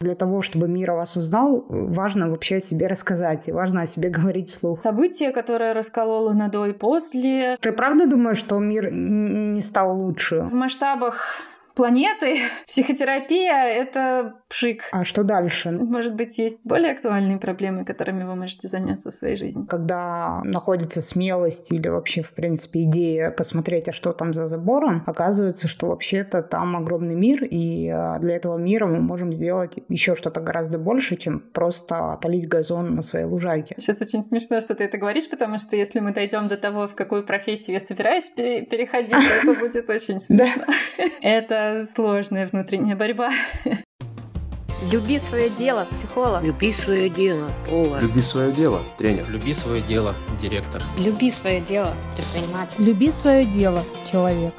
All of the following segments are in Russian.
Для того, чтобы мир о вас узнал, важно вообще о себе рассказать, и важно о себе говорить вслух. Событие, которое раскололо на до и после. Ты правда думаешь, что мир не стал лучше? В масштабах планеты, психотерапия — это пшик. А что дальше? Может быть, есть более актуальные проблемы, которыми вы можете заняться в своей жизни? Когда находится смелость или вообще, в принципе, идея посмотреть, а что там за забором, оказывается, что вообще-то там огромный мир, и а, для этого мира мы можем сделать еще что-то гораздо больше, чем просто полить газон на своей лужайке. Сейчас очень смешно, что ты это говоришь, потому что если мы дойдем до того, в какую профессию я собираюсь переходить, то это будет очень смешно. Это сложная внутренняя борьба. Люби свое дело, психолог. Люби свое дело, повар. Люби свое дело, тренер. Люби свое дело, директор. Люби свое дело, предприниматель. Люби свое дело, человек.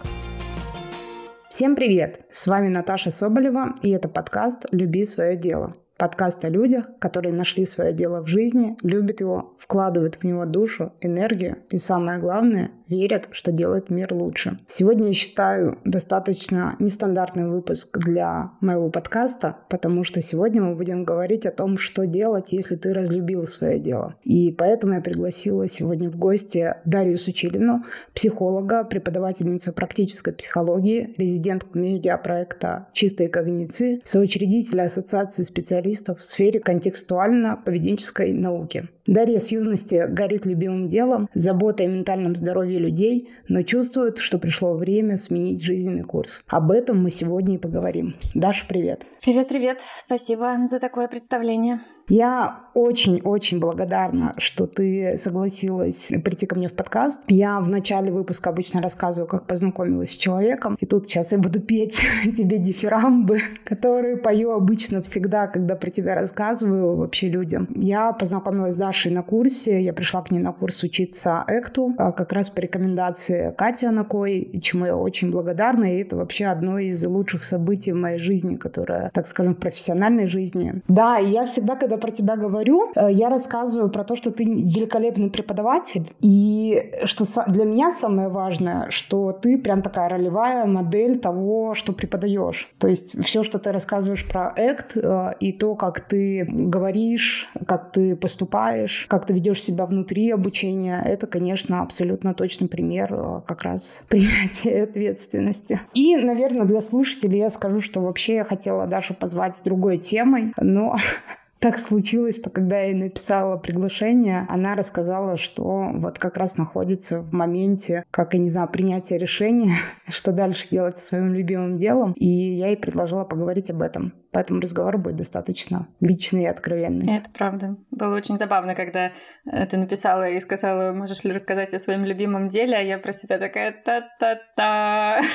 Всем привет! С вами Наташа Соболева, и это подкаст «Люби свое дело». Подкаст о людях, которые нашли свое дело в жизни, любят его, вкладывают в него душу, энергию и, самое главное, верят, что делает мир лучше. Сегодня я считаю достаточно нестандартный выпуск для моего подкаста, потому что сегодня мы будем говорить о том, что делать, если ты разлюбил свое дело. И поэтому я пригласила сегодня в гости Дарью Сучилину, психолога, преподавательницу практической психологии, резидентку медиапроекта «Чистые когниции», соучредителя Ассоциации специалистов в сфере контекстуально-поведенческой науки. Дарья с юности горит любимым делом, заботой о ментальном здоровье людей, но чувствует, что пришло время сменить жизненный курс. Об этом мы сегодня и поговорим. Даша, привет. Привет-привет. Спасибо за такое представление. Я очень-очень благодарна, что ты согласилась прийти ко мне в подкаст. Я в начале выпуска обычно рассказываю, как познакомилась с человеком. И тут сейчас я буду петь тебе дифирамбы, которые пою обычно всегда, когда про тебя рассказываю вообще людям. Я познакомилась с Дашей на курсе. Я пришла к ней на курс учиться экту, а как раз по рекомендации Кати Анакой, чему я очень благодарна. И это вообще одно из лучших событий в моей жизни, которое, так скажем, в профессиональной жизни. Да, и я всегда, когда про тебя говорю, э, я рассказываю про то, что ты великолепный преподаватель. И что для меня самое важное, что ты прям такая ролевая модель того, что преподаешь. То есть все, что ты рассказываешь про ACT э, и то, как ты говоришь, как ты поступаешь, как ты ведешь себя внутри обучения, это, конечно, абсолютно точный пример э, как раз принятия ответственности. И, наверное, для слушателей я скажу, что вообще я хотела Дашу позвать с другой темой, но так случилось, что когда я ей написала приглашение, она рассказала, что вот как раз находится в моменте, как, я не знаю, принятия решения, что дальше делать со своим любимым делом. И я ей предложила поговорить об этом. Поэтому разговор будет достаточно личный и откровенный. Это правда. Было очень забавно, когда э, ты написала и сказала, можешь ли рассказать о своем любимом деле, а я про себя такая та-та-та.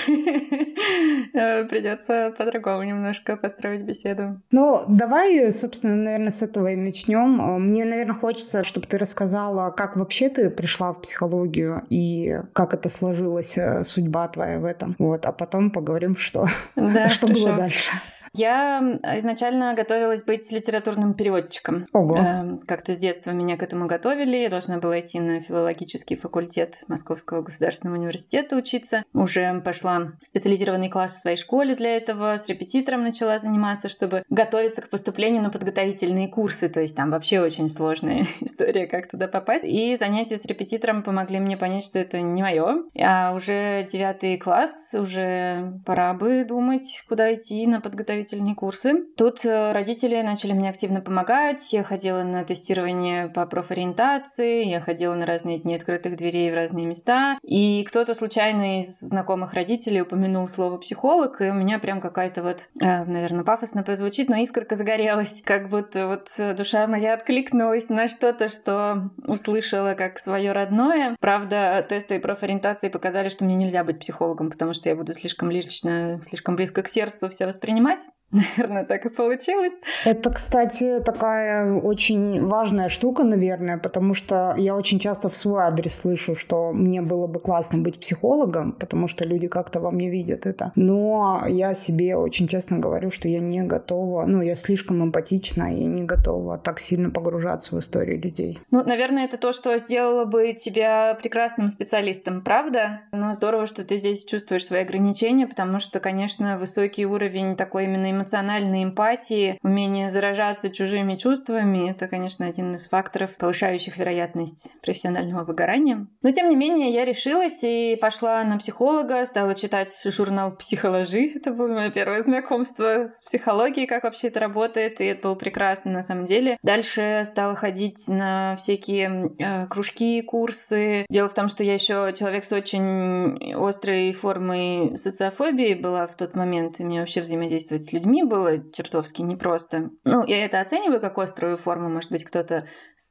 Э, Придется по-другому немножко построить беседу. Ну, давай, собственно, наверное, с этого и начнем. Э, мне, наверное, хочется, чтобы ты рассказала, как вообще ты пришла в психологию и как это сложилась судьба твоя в этом. Вот, а потом поговорим, что, да, что было дальше. Я изначально готовилась быть литературным переводчиком. Ого. Э, как-то с детства меня к этому готовили. Я должна была идти на филологический факультет Московского государственного университета учиться. Уже пошла в специализированный класс в своей школе для этого. С репетитором начала заниматься, чтобы готовиться к поступлению на подготовительные курсы. То есть там вообще очень сложная история, как туда попасть. И занятия с репетитором помогли мне понять, что это не мое. А уже девятый класс, уже пора бы думать, куда идти на подготовительный подготовительные курсы. Тут э, родители начали мне активно помогать. Я ходила на тестирование по профориентации, я ходила на разные дни открытых дверей в разные места. И кто-то случайно из знакомых родителей упомянул слово психолог, и у меня прям какая-то вот, э, наверное, пафосно позвучит, но искорка загорелась. Как будто вот душа моя откликнулась на что-то, что услышала как свое родное. Правда, тесты и профориентации показали, что мне нельзя быть психологом, потому что я буду слишком лично, слишком близко к сердцу все воспринимать. Наверное, так и получилось. Это, кстати, такая очень важная штука, наверное, потому что я очень часто в свой адрес слышу, что мне было бы классно быть психологом, потому что люди как-то во мне видят это. Но я себе очень честно говорю, что я не готова, ну, я слишком эмпатична и не готова так сильно погружаться в историю людей. Ну, наверное, это то, что сделало бы тебя прекрасным специалистом, правда? Но здорово, что ты здесь чувствуешь свои ограничения, потому что, конечно, высокий уровень такой именно именно эмоциональной эмпатии, умение заражаться чужими чувствами, это, конечно, один из факторов, повышающих вероятность профессионального выгорания. Но, тем не менее, я решилась и пошла на психолога, стала читать журнал «Психоложи». Это было мое первое знакомство с психологией, как вообще это работает, и это было прекрасно на самом деле. Дальше стала ходить на всякие э, кружки, курсы. Дело в том, что я еще человек с очень острой формой социофобии была в тот момент, и мне вообще взаимодействовать с людьми было чертовски непросто. Ну, я это оцениваю как острую форму. Может быть, кто-то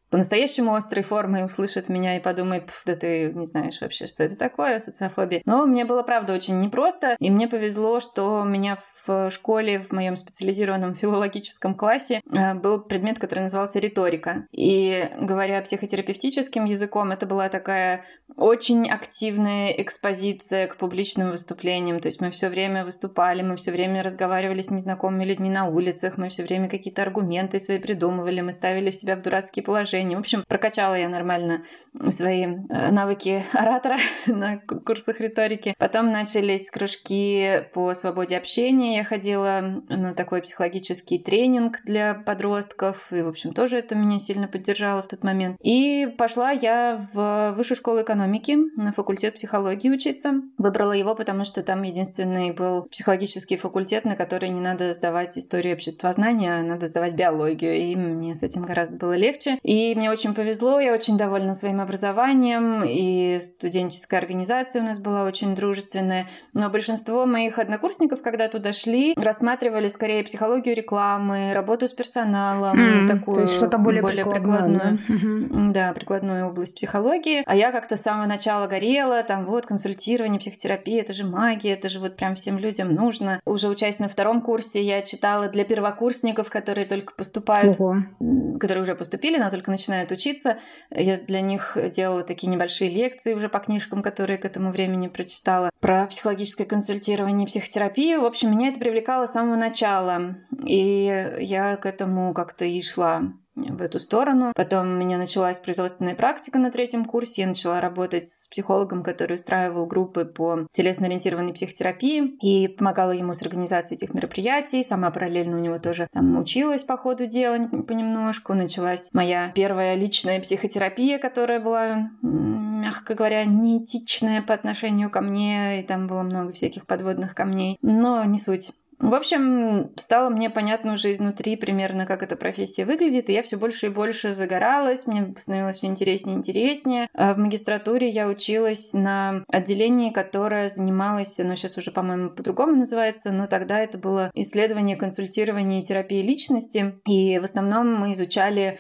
по-настоящему острой формой услышит меня и подумает, да ты не знаешь вообще, что это такое, социофобия. Но мне было, правда, очень непросто, и мне повезло, что меня в школе, в моем специализированном филологическом классе э, был предмет, который назывался риторика. И говоря психотерапевтическим языком, это была такая очень активная экспозиция к публичным выступлениям. То есть мы все время выступали, мы все время разговаривали с незнакомыми людьми на улицах, мы все время какие-то аргументы свои придумывали, мы ставили себя в дурацкие положения. В общем, прокачала я нормально свои э, навыки оратора на курсах риторики. Потом начались кружки по свободе общения. Я ходила на такой психологический тренинг для подростков, и, в общем, тоже это меня сильно поддержало в тот момент. И пошла я в высшую школу экономики на факультет психологии учиться. Выбрала его, потому что там единственный был психологический факультет, на который не надо сдавать историю обществознания, а надо сдавать биологию. И мне с этим гораздо было легче. И мне очень повезло, я очень довольна своим образованием, и студенческая организация у нас была очень дружественная. Но большинство моих однокурсников, когда туда шли, рассматривали скорее психологию рекламы, работу с персоналом, Mm, такую что-то более прикладную. прикладное. Мгм. Да, прикладную область психологии. А я как-то с самого начала горела, там вот консультирование, психотерапия, это же магия, это же вот прям всем людям нужно. Уже учась на втором курсе, я читала для первокурсников, которые только поступают Ого. которые уже поступили, но только начинают учиться. Я для них делала такие небольшие лекции уже по книжкам, которые к этому времени прочитала, про психологическое консультирование психотерапию. В общем, меня это привлекало с самого начала, и я к этому как-то и шла в эту сторону. Потом у меня началась производственная практика на третьем курсе. Я начала работать с психологом, который устраивал группы по телесно-ориентированной психотерапии и помогала ему с организацией этих мероприятий. Сама параллельно у него тоже там училась по ходу дела понемножку. Началась моя первая личная психотерапия, которая была, мягко говоря, неэтичная по отношению ко мне. И там было много всяких подводных камней. Но не суть. В общем, стало мне понятно уже изнутри примерно, как эта профессия выглядит, и я все больше и больше загоралась, мне становилось все интереснее и интереснее. А В магистратуре я училась на отделении, которое занималось, оно сейчас уже, по-моему, по-другому называется, но тогда это было исследование, консультирование и терапия личности, и в основном мы изучали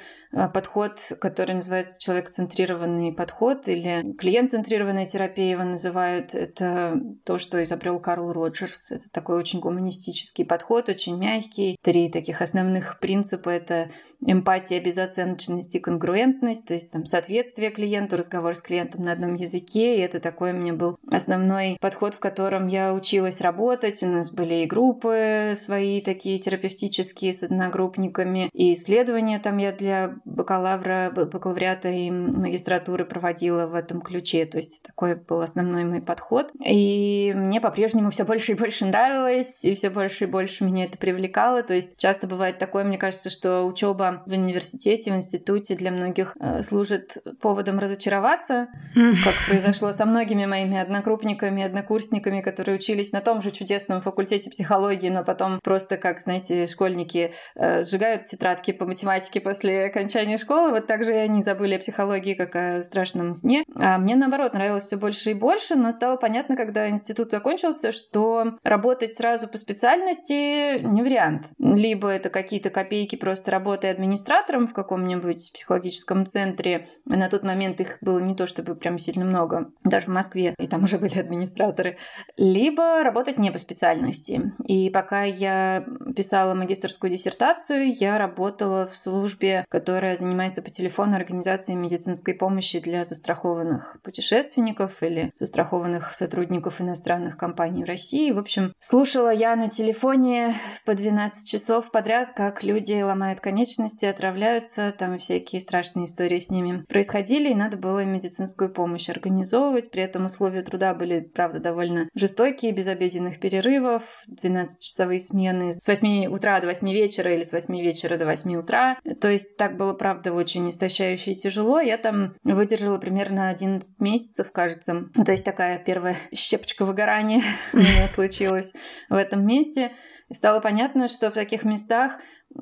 подход, который называется человек-центрированный подход или клиент-центрированная терапия его называют. Это то, что изобрел Карл Роджерс. Это такой очень гуманистический подход, очень мягкий. Три таких основных принципа — это эмпатия, безоценочность и конгруентность, то есть там соответствие клиенту, разговор с клиентом на одном языке. И это такой у меня был основной подход, в котором я училась работать. У нас были и группы свои такие терапевтические с одногруппниками, и исследования там я для бакалавра, бакалавриата и магистратуры проводила в этом ключе. То есть такой был основной мой подход. И мне по-прежнему все больше и больше нравилось, и все больше и больше меня это привлекало. То есть часто бывает такое, мне кажется, что учеба в университете, в институте для многих э, служит поводом разочароваться, как произошло со многими моими однокрупниками, однокурсниками, которые учились на том же чудесном факультете психологии, но потом просто, как, знаете, школьники э, сжигают тетрадки по математике после окончания школы, вот так же и они забыли о психологии, как о страшном сне. А мне, наоборот, нравилось все больше и больше, но стало понятно, когда институт закончился, что работать сразу по специальности не вариант. Либо это какие-то копейки просто работы администратором в каком-нибудь психологическом центре. На тот момент их было не то чтобы прям сильно много, даже в Москве, и там уже были администраторы. Либо работать не по специальности. И пока я писала магистрскую диссертацию, я работала в службе, которая которая занимается по телефону организацией медицинской помощи для застрахованных путешественников или застрахованных сотрудников иностранных компаний в России. В общем, слушала я на телефоне по 12 часов подряд, как люди ломают конечности, отравляются, там всякие страшные истории с ними происходили, и надо было медицинскую помощь организовывать. При этом условия труда были, правда, довольно жестокие, без обеденных перерывов, 12-часовые смены с 8 утра до 8 вечера или с 8 вечера до 8 утра. То есть так было, правда, очень истощающе и тяжело. Я там выдержала примерно 11 месяцев, кажется. То есть такая первая щепочка выгорания у меня случилась в этом месте. И стало понятно, что в таких местах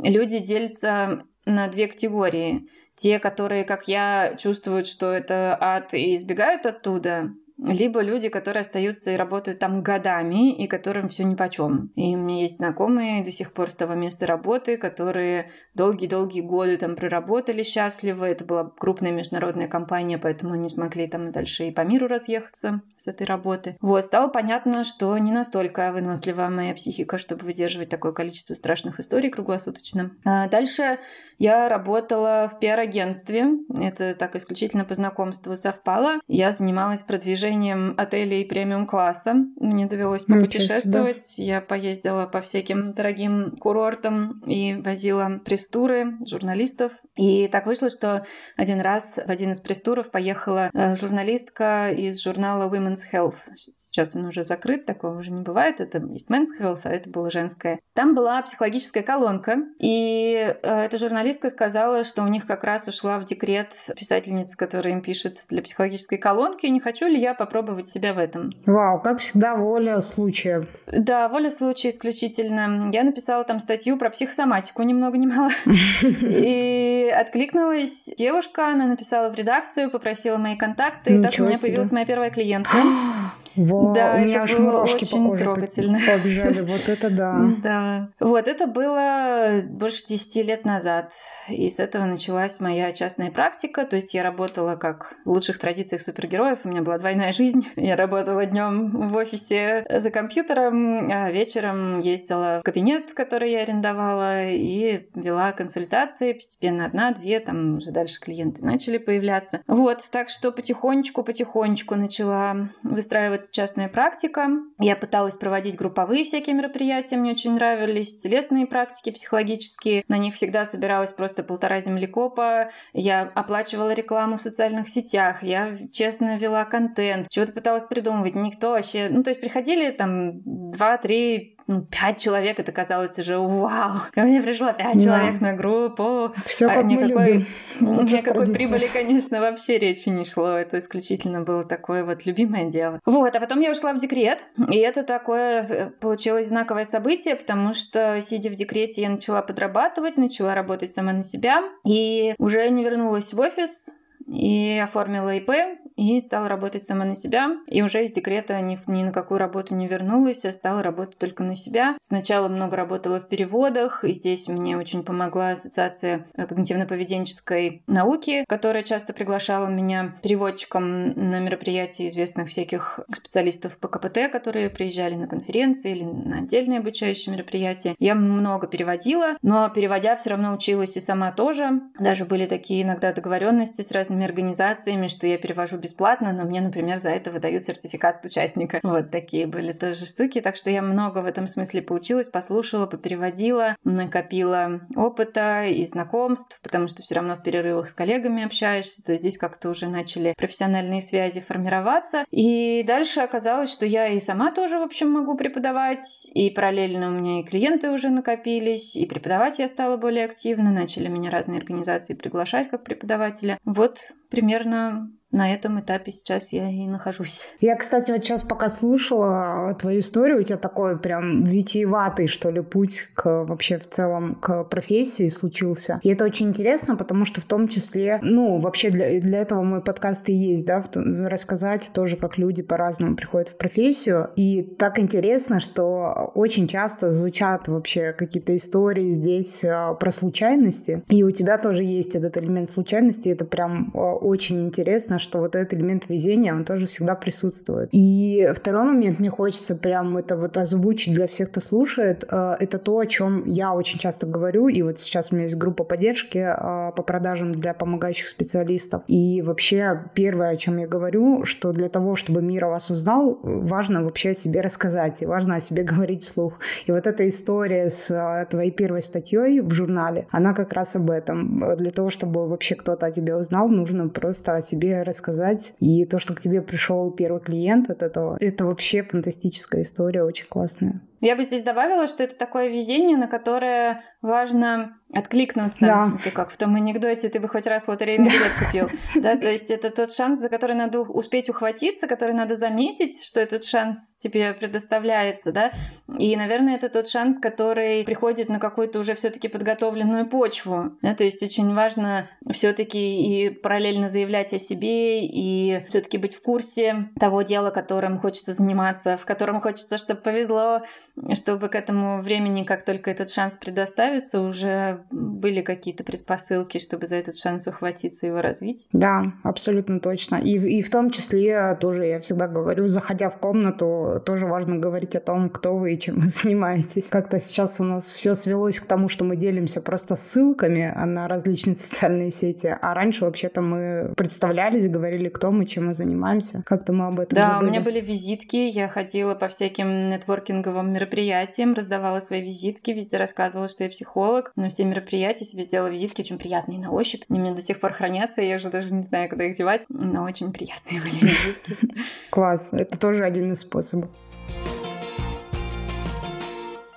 люди делятся на две категории. Те, которые, как я, чувствуют, что это ад и избегают оттуда, либо люди, которые остаются и работают там годами, и которым все нипочем. И у меня есть знакомые до сих пор с того места работы, которые долгие-долгие годы там проработали счастливо. Это была крупная международная компания, поэтому они смогли там дальше и по миру разъехаться с этой работы. Вот, стало понятно, что не настолько вынослива моя психика, чтобы выдерживать такое количество страшных историй круглосуточно. А дальше я работала в пиар-агентстве. Это так исключительно по знакомству совпало. Я занималась продвижением отелей премиум-класса. Мне довелось попутешествовать. Я поездила по всяким дорогим курортам и возила пресс-туры журналистов. И так вышло, что один раз в один из пресс-туров поехала э, журналистка из журнала Women's Health. Сейчас он уже закрыт, такого уже не бывает. Это есть Men's Health, а это было женское. Там была психологическая колонка, и э, эта журналистка сказала, что у них как раз ушла в декрет писательница, которая им пишет для психологической колонки. Не хочу ли я попробовать себя в этом? Вау, как всегда, воля случая. Да, воля случая исключительно. Я написала там статью про психосоматику, ни много ни мало. И откликнулась девушка, она написала в редакцию, попросила мои контакты, и так у меня появилась моя первая клиентка. Во, да, у меня аж мурашки по коже трогательно. побежали. Вот это да. Да. Вот это было больше 10 лет назад. И с этого началась моя частная практика. То есть я работала как в лучших традициях супергероев. У меня была двойная жизнь. Я работала днем в офисе за компьютером, а вечером ездила в кабинет, который я арендовала, и вела консультации. Постепенно одна, две, там уже дальше клиенты начали появляться. Вот, так что потихонечку-потихонечку начала выстраивать делается частная практика. Я пыталась проводить групповые всякие мероприятия, мне очень нравились телесные практики психологические. На них всегда собиралась просто полтора землекопа. Я оплачивала рекламу в социальных сетях, я честно вела контент, чего-то пыталась придумывать. Никто вообще... Ну, то есть приходили там два-три ну, пять человек, это казалось уже вау. Ко мне пришло пять да. человек на группу. Все а как никакой, мы любим. Никакой прибыли, конечно, вообще речи не шло. Это исключительно было такое вот любимое дело. Вот, а потом я ушла в декрет, и это такое э, получилось знаковое событие, потому что, сидя в декрете, я начала подрабатывать, начала работать сама на себя, и уже не вернулась в офис, и оформила ИП, и стала работать сама на себя. И уже из декрета ни, ни на какую работу не вернулась, а стала работать только на себя. Сначала много работала в переводах, и здесь мне очень помогла Ассоциация когнитивно-поведенческой науки, которая часто приглашала меня переводчиком на мероприятия известных всяких специалистов по КПТ, которые приезжали на конференции или на отдельные обучающие мероприятия. Я много переводила, но переводя все равно училась и сама тоже. Даже были такие иногда договоренности с разными организациями, что я перевожу бесплатно, но мне, например, за это выдают сертификат участника. Вот такие были тоже штуки. Так что я много в этом смысле поучилась, послушала, попереводила, накопила опыта и знакомств, потому что все равно в перерывах с коллегами общаешься, то здесь как-то уже начали профессиональные связи формироваться. И дальше оказалось, что я и сама тоже, в общем, могу преподавать, и параллельно у меня и клиенты уже накопились, и преподавать я стала более активно, начали меня разные организации приглашать как преподавателя. Вот примерно на этом этапе сейчас я и нахожусь. Я, кстати, вот сейчас пока слушала твою историю, у тебя такой прям витиеватый, что ли, путь к вообще в целом к профессии случился. И это очень интересно, потому что в том числе, ну, вообще для, для этого мой подкаст и есть, да, в, рассказать тоже, как люди по-разному приходят в профессию. И так интересно, что очень часто звучат вообще какие-то истории здесь а, про случайности. И у тебя тоже есть этот элемент случайности. Это прям а, очень интересно, что вот этот элемент везения, он тоже всегда присутствует. И второй момент, мне хочется прям это вот озвучить для всех, кто слушает, э, это то, о чем я очень часто говорю, и вот сейчас у меня есть группа поддержки э, по продажам для помогающих специалистов. И вообще первое, о чем я говорю, что для того, чтобы мир о вас узнал, важно вообще о себе рассказать, и важно о себе говорить вслух. И вот эта история с э, твоей первой статьей в журнале, она как раз об этом. Для того, чтобы вообще кто-то о тебе узнал, нужно просто о себе рассказать. И то, что к тебе пришел первый клиент от этого, это вообще фантастическая история, очень классная. Я бы здесь добавила, что это такое везение, на которое важно откликнуться. Да. Это как в том анекдоте, ты бы хоть раз лотерейный билет купил. Да, то есть это тот шанс, за который надо успеть ухватиться, который надо заметить, что этот шанс тебе предоставляется, да. И, наверное, это тот шанс, который приходит на какую-то уже все-таки подготовленную почву. Да, то есть очень важно все-таки и параллельно заявлять о себе, и все-таки быть в курсе того дела, которым хочется заниматься, в котором хочется, чтобы повезло, чтобы к этому времени, как только этот шанс предоставится, уже были какие-то предпосылки, чтобы за этот шанс ухватиться и его развить. Да, абсолютно точно. И, и в том числе тоже я всегда говорю, заходя в комнату, тоже важно говорить о том, кто вы и чем вы занимаетесь. Как-то сейчас у нас все свелось к тому, что мы делимся просто ссылками на различные социальные сети, а раньше вообще-то мы представлялись, говорили, кто мы, чем мы занимаемся. Как-то мы об этом Да, забыли. у меня были визитки, я ходила по всяким нетворкинговым мероприятиям, раздавала свои визитки, везде рассказывала, что я психолог. На все мероприятия себе сделала визитки очень приятные на ощупь. Они у меня до сих пор хранятся, я уже даже не знаю, куда их девать, но очень приятные были визитки. Класс, это тоже один из способов.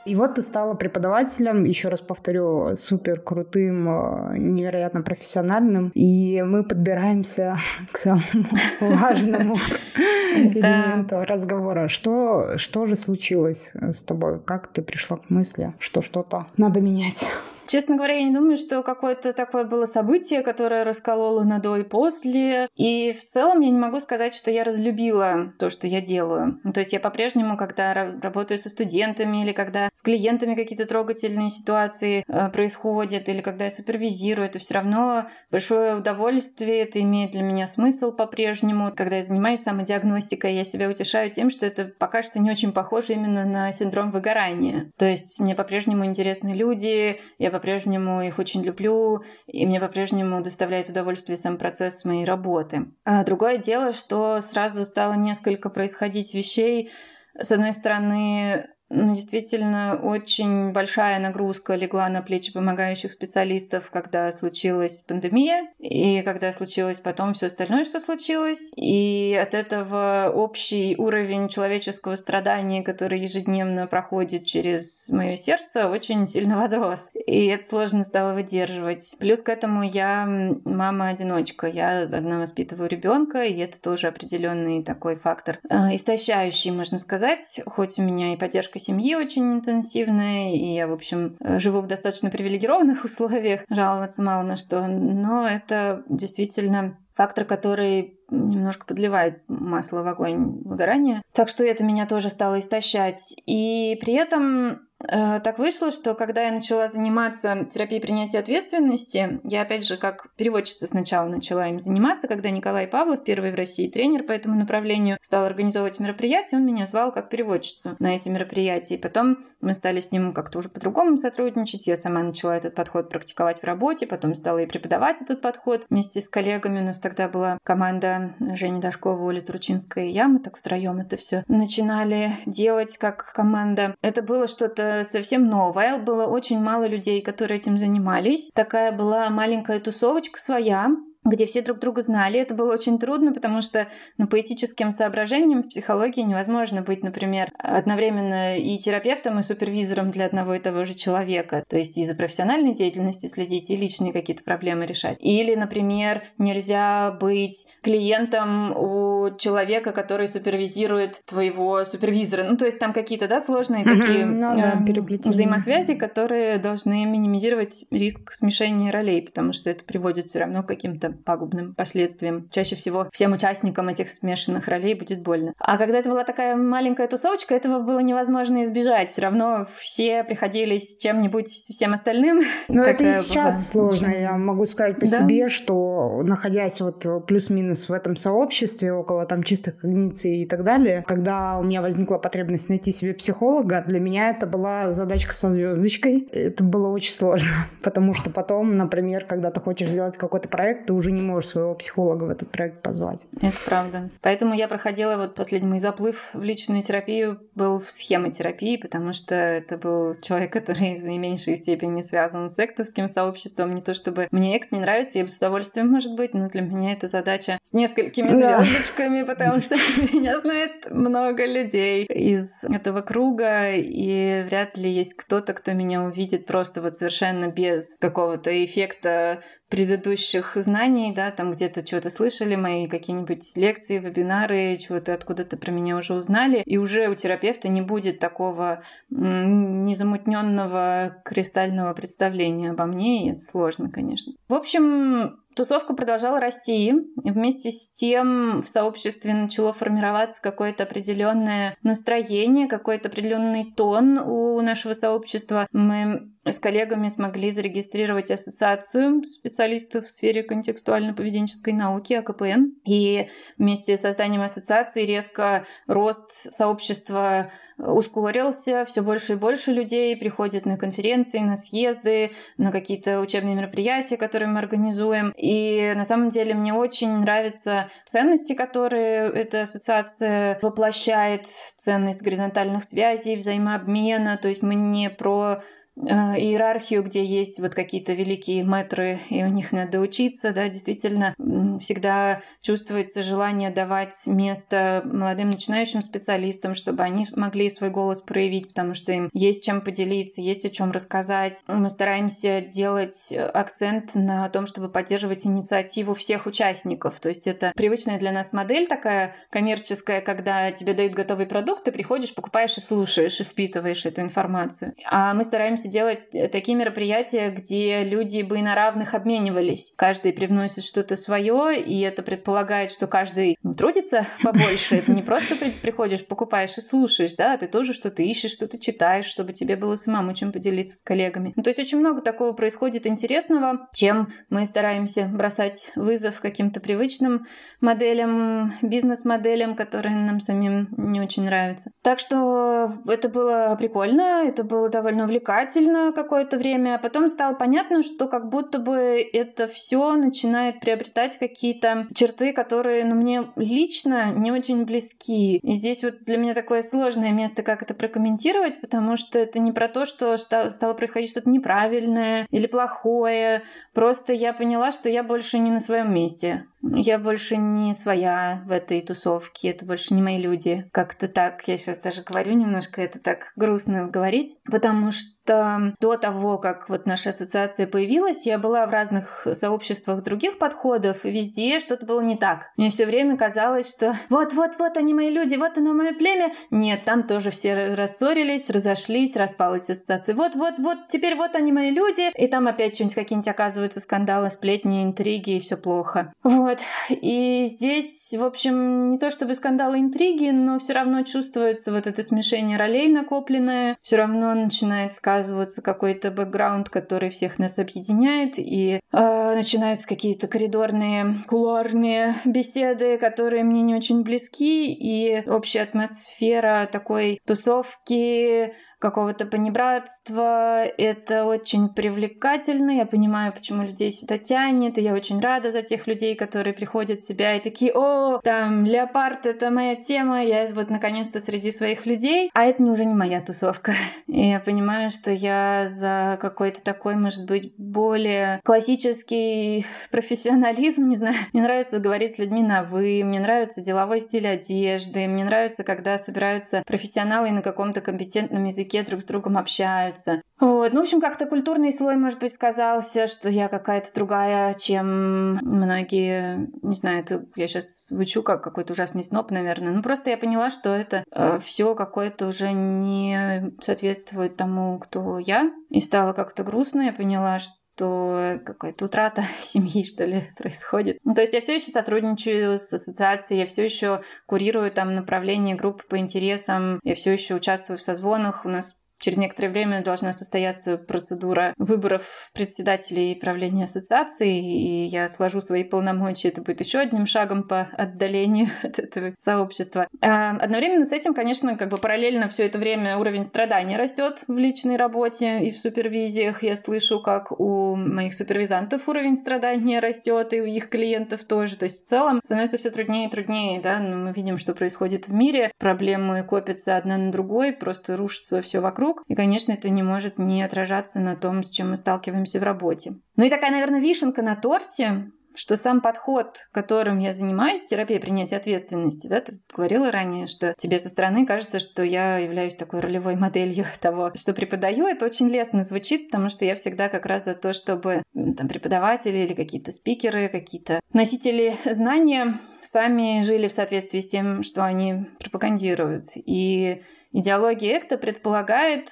И вот ты стала преподавателем, еще раз повторю, супер крутым, э, невероятно профессиональным. И мы подбираемся к самому важному элементу разговора. Что, что же случилось с тобой? Как ты пришла к мысли, что что-то надо менять? Честно говоря, я не думаю, что какое-то такое было событие, которое раскололо на до и после. И в целом я не могу сказать, что я разлюбила то, что я делаю. Ну, то есть я по-прежнему, когда работаю со студентами или когда с клиентами какие-то трогательные ситуации э, происходят, или когда я супервизирую, это все равно большое удовольствие, это имеет для меня смысл по-прежнему. Когда я занимаюсь самодиагностикой, я себя утешаю тем, что это пока что не очень похоже именно на синдром выгорания. То есть мне по-прежнему интересны люди, я по-прежнему их очень люблю, и мне по-прежнему доставляет удовольствие сам процесс моей работы. А другое дело, что сразу стало несколько происходить вещей. С одной стороны, ну, действительно, очень большая нагрузка легла на плечи помогающих специалистов, когда случилась пандемия, и когда случилось потом все остальное, что случилось. И от этого общий уровень человеческого страдания, который ежедневно проходит через мое сердце, очень сильно возрос. И это сложно стало выдерживать. Плюс к этому я мама-одиночка. Я одна воспитываю ребенка, и это тоже определенный такой фактор, э, истощающий, можно сказать, хоть у меня и поддержка семьи очень интенсивная, и я, в общем, э, живу в достаточно привилегированных условиях, жаловаться мало на что, но это действительно фактор, который немножко подливает масло в огонь выгорания. Так что это меня тоже стало истощать. И при этом так вышло, что когда я начала заниматься терапией принятия ответственности, я опять же как переводчица сначала начала им заниматься, когда Николай Павлов, первый в России тренер по этому направлению, стал организовывать мероприятия, он меня звал как переводчицу на эти мероприятия. И потом мы стали с ним как-то уже по-другому сотрудничать. Я сама начала этот подход практиковать в работе, потом стала и преподавать этот подход. Вместе с коллегами у нас тогда была команда Жени Дашкова, Оля Тручинская и я. Мы так втроем это все начинали делать как команда. Это было что-то совсем новое, было очень мало людей, которые этим занимались. Такая была маленькая тусовочка своя, где все друг друга знали. Это было очень трудно, потому что ну, по этическим соображениям в психологии невозможно быть, например, одновременно и терапевтом, и супервизором для одного и того же человека. То есть и за профессиональной деятельностью следить, и личные какие-то проблемы решать. Или, например, нельзя быть клиентом у человека, который супервизирует твоего супервизора. Ну, то есть там какие-то, да, сложные такие ну, да, э, взаимосвязи, которые должны минимизировать риск смешения ролей, потому что это приводит все равно к каким-то пагубным последствиям. Чаще всего всем участникам этих смешанных ролей будет больно. А когда это была такая маленькая тусовочка, этого было невозможно избежать. Все равно все приходились чем-нибудь всем остальным. Но это и сейчас была... сложно. Я могу сказать по да? себе, что находясь вот плюс-минус в этом сообществе, около там чистых когниций и так далее, когда у меня возникла потребность найти себе психолога, для меня это была задачка со звездочкой. Это было очень сложно, потому что потом, например, когда ты хочешь сделать какой-то проект, ты уже не можешь своего психолога в этот проект позвать. Это правда. Поэтому я проходила вот последний мой заплыв в личную терапию был в схемотерапии, потому что это был человек, который в наименьшей степени связан с эктовским сообществом. Не то чтобы мне экт не нравится, я бы с удовольствием, может быть, но для меня это задача с несколькими звездочками, потому что меня знает много людей из этого круга, и вряд ли есть кто-то, кто меня увидит просто вот совершенно без какого-то эффекта предыдущих знаний, да, там где-то что-то слышали, мои какие-нибудь лекции, вебинары, чего-то откуда-то про меня уже узнали, и уже у терапевта не будет такого незамутненного кристального представления обо мне, и это сложно, конечно. В общем, Тусовка продолжала расти, вместе с тем в сообществе начало формироваться какое-то определенное настроение, какой-то определенный тон у нашего сообщества. Мы с коллегами смогли зарегистрировать ассоциацию специалистов в сфере контекстуально-поведенческой науки, АКПН. И вместе с созданием ассоциации резко рост сообщества ускорился, все больше и больше людей приходят на конференции, на съезды, на какие-то учебные мероприятия, которые мы организуем. И на самом деле мне очень нравятся ценности, которые эта ассоциация воплощает, ценность горизонтальных связей, взаимообмена, то есть мы не про иерархию, где есть вот какие-то великие метры, и у них надо учиться, да, действительно всегда чувствуется желание давать место молодым начинающим специалистам, чтобы они могли свой голос проявить, потому что им есть чем поделиться, есть о чем рассказать. Мы стараемся делать акцент на том, чтобы поддерживать инициативу всех участников. То есть это привычная для нас модель такая коммерческая, когда тебе дают готовый продукт, ты приходишь, покупаешь и слушаешь, и впитываешь эту информацию. А мы стараемся стараемся делать э, такие мероприятия, где люди бы на равных обменивались. Каждый привносит что-то свое, и это предполагает, что каждый трудится побольше. Это не просто приходишь, покупаешь и слушаешь, да, ты тоже что-то ищешь, что-то читаешь, чтобы тебе было самому чем поделиться с коллегами. Ну, то есть очень много такого происходит интересного, чем мы стараемся бросать вызов каким-то привычным моделям, бизнес-моделям, которые нам самим не очень нравятся. Так что это было прикольно, это было довольно увлекательно, увлекательно какое-то время, а потом стало понятно, что как будто бы это все начинает приобретать какие-то черты, которые ну, мне лично не очень близки. И здесь вот для меня такое сложное место, как это прокомментировать, потому что это не про то, что стало происходить что-то неправильное или плохое. Просто я поняла, что я больше не на своем месте. Я больше не своя в этой тусовке, это больше не мои люди. Как-то так, я сейчас даже говорю немножко, это так грустно говорить, потому что до того, как вот наша ассоциация появилась, я была в разных сообществах других подходов, и везде что-то было не так. Мне все время казалось, что вот-вот-вот они мои люди, вот оно мое племя. Нет, там тоже все рассорились, разошлись, распалась ассоциация. Вот-вот-вот, теперь вот они мои люди, и там опять что-нибудь какие-нибудь оказываются скандалы, сплетни, интриги, и все плохо. Вот. И здесь, в общем, не то чтобы скандалы, интриги, но все равно чувствуется вот это смешение ролей накопленное, все равно начинает сказываться какой-то бэкграунд, который всех нас объединяет, и э, начинаются какие-то коридорные, кулуарные беседы, которые мне не очень близки, и общая атмосфера такой тусовки, какого-то понебратства. Это очень привлекательно. Я понимаю, почему людей сюда тянет. И я очень рада за тех людей, которые приходят в себя и такие, о, там, леопард — это моя тема. Я вот наконец-то среди своих людей. А это уже не моя тусовка. И я понимаю, что я за какой-то такой, может быть, более классический профессионализм, не знаю. Мне нравится говорить с людьми на «вы», мне нравится деловой стиль одежды, мне нравится, когда собираются профессионалы на каком-то компетентном языке языке друг с другом общаются. Вот. Ну, в общем, как-то культурный слой, может быть, сказался, что я какая-то другая, чем многие. Не знаю, это я сейчас звучу как какой-то ужасный сноп, наверное. Ну, просто я поняла, что это э, все какое-то уже не соответствует тому, кто я. И стало как-то грустно. Я поняла, что то какая-то утрата семьи, что ли, происходит. Ну, то есть я все еще сотрудничаю с ассоциацией, я все еще курирую там направление группы по интересам, я все еще участвую в созвонах. У нас Через некоторое время должна состояться процедура выборов председателей правления ассоциации, и я сложу свои полномочия. Это будет еще одним шагом по отдалению от этого сообщества. А одновременно с этим, конечно, как бы параллельно все это время уровень страданий растет в личной работе и в супервизиях. Я слышу, как у моих супервизантов уровень страдания растет, и у их клиентов тоже. То есть в целом становится все труднее и труднее, да, но мы видим, что происходит в мире. Проблемы копятся одна на другой, просто рушится все вокруг вокруг. И, конечно, это не может не отражаться на том, с чем мы сталкиваемся в работе. Ну и такая, наверное, вишенка на торте, что сам подход, которым я занимаюсь, терапия принятия ответственности, да, ты говорила ранее, что тебе со стороны кажется, что я являюсь такой ролевой моделью того, что преподаю, это очень лестно звучит, потому что я всегда как раз за то, чтобы там преподаватели или какие-то спикеры, какие-то носители знания сами жили в соответствии с тем, что они пропагандируют. И Идеология Экта предполагает,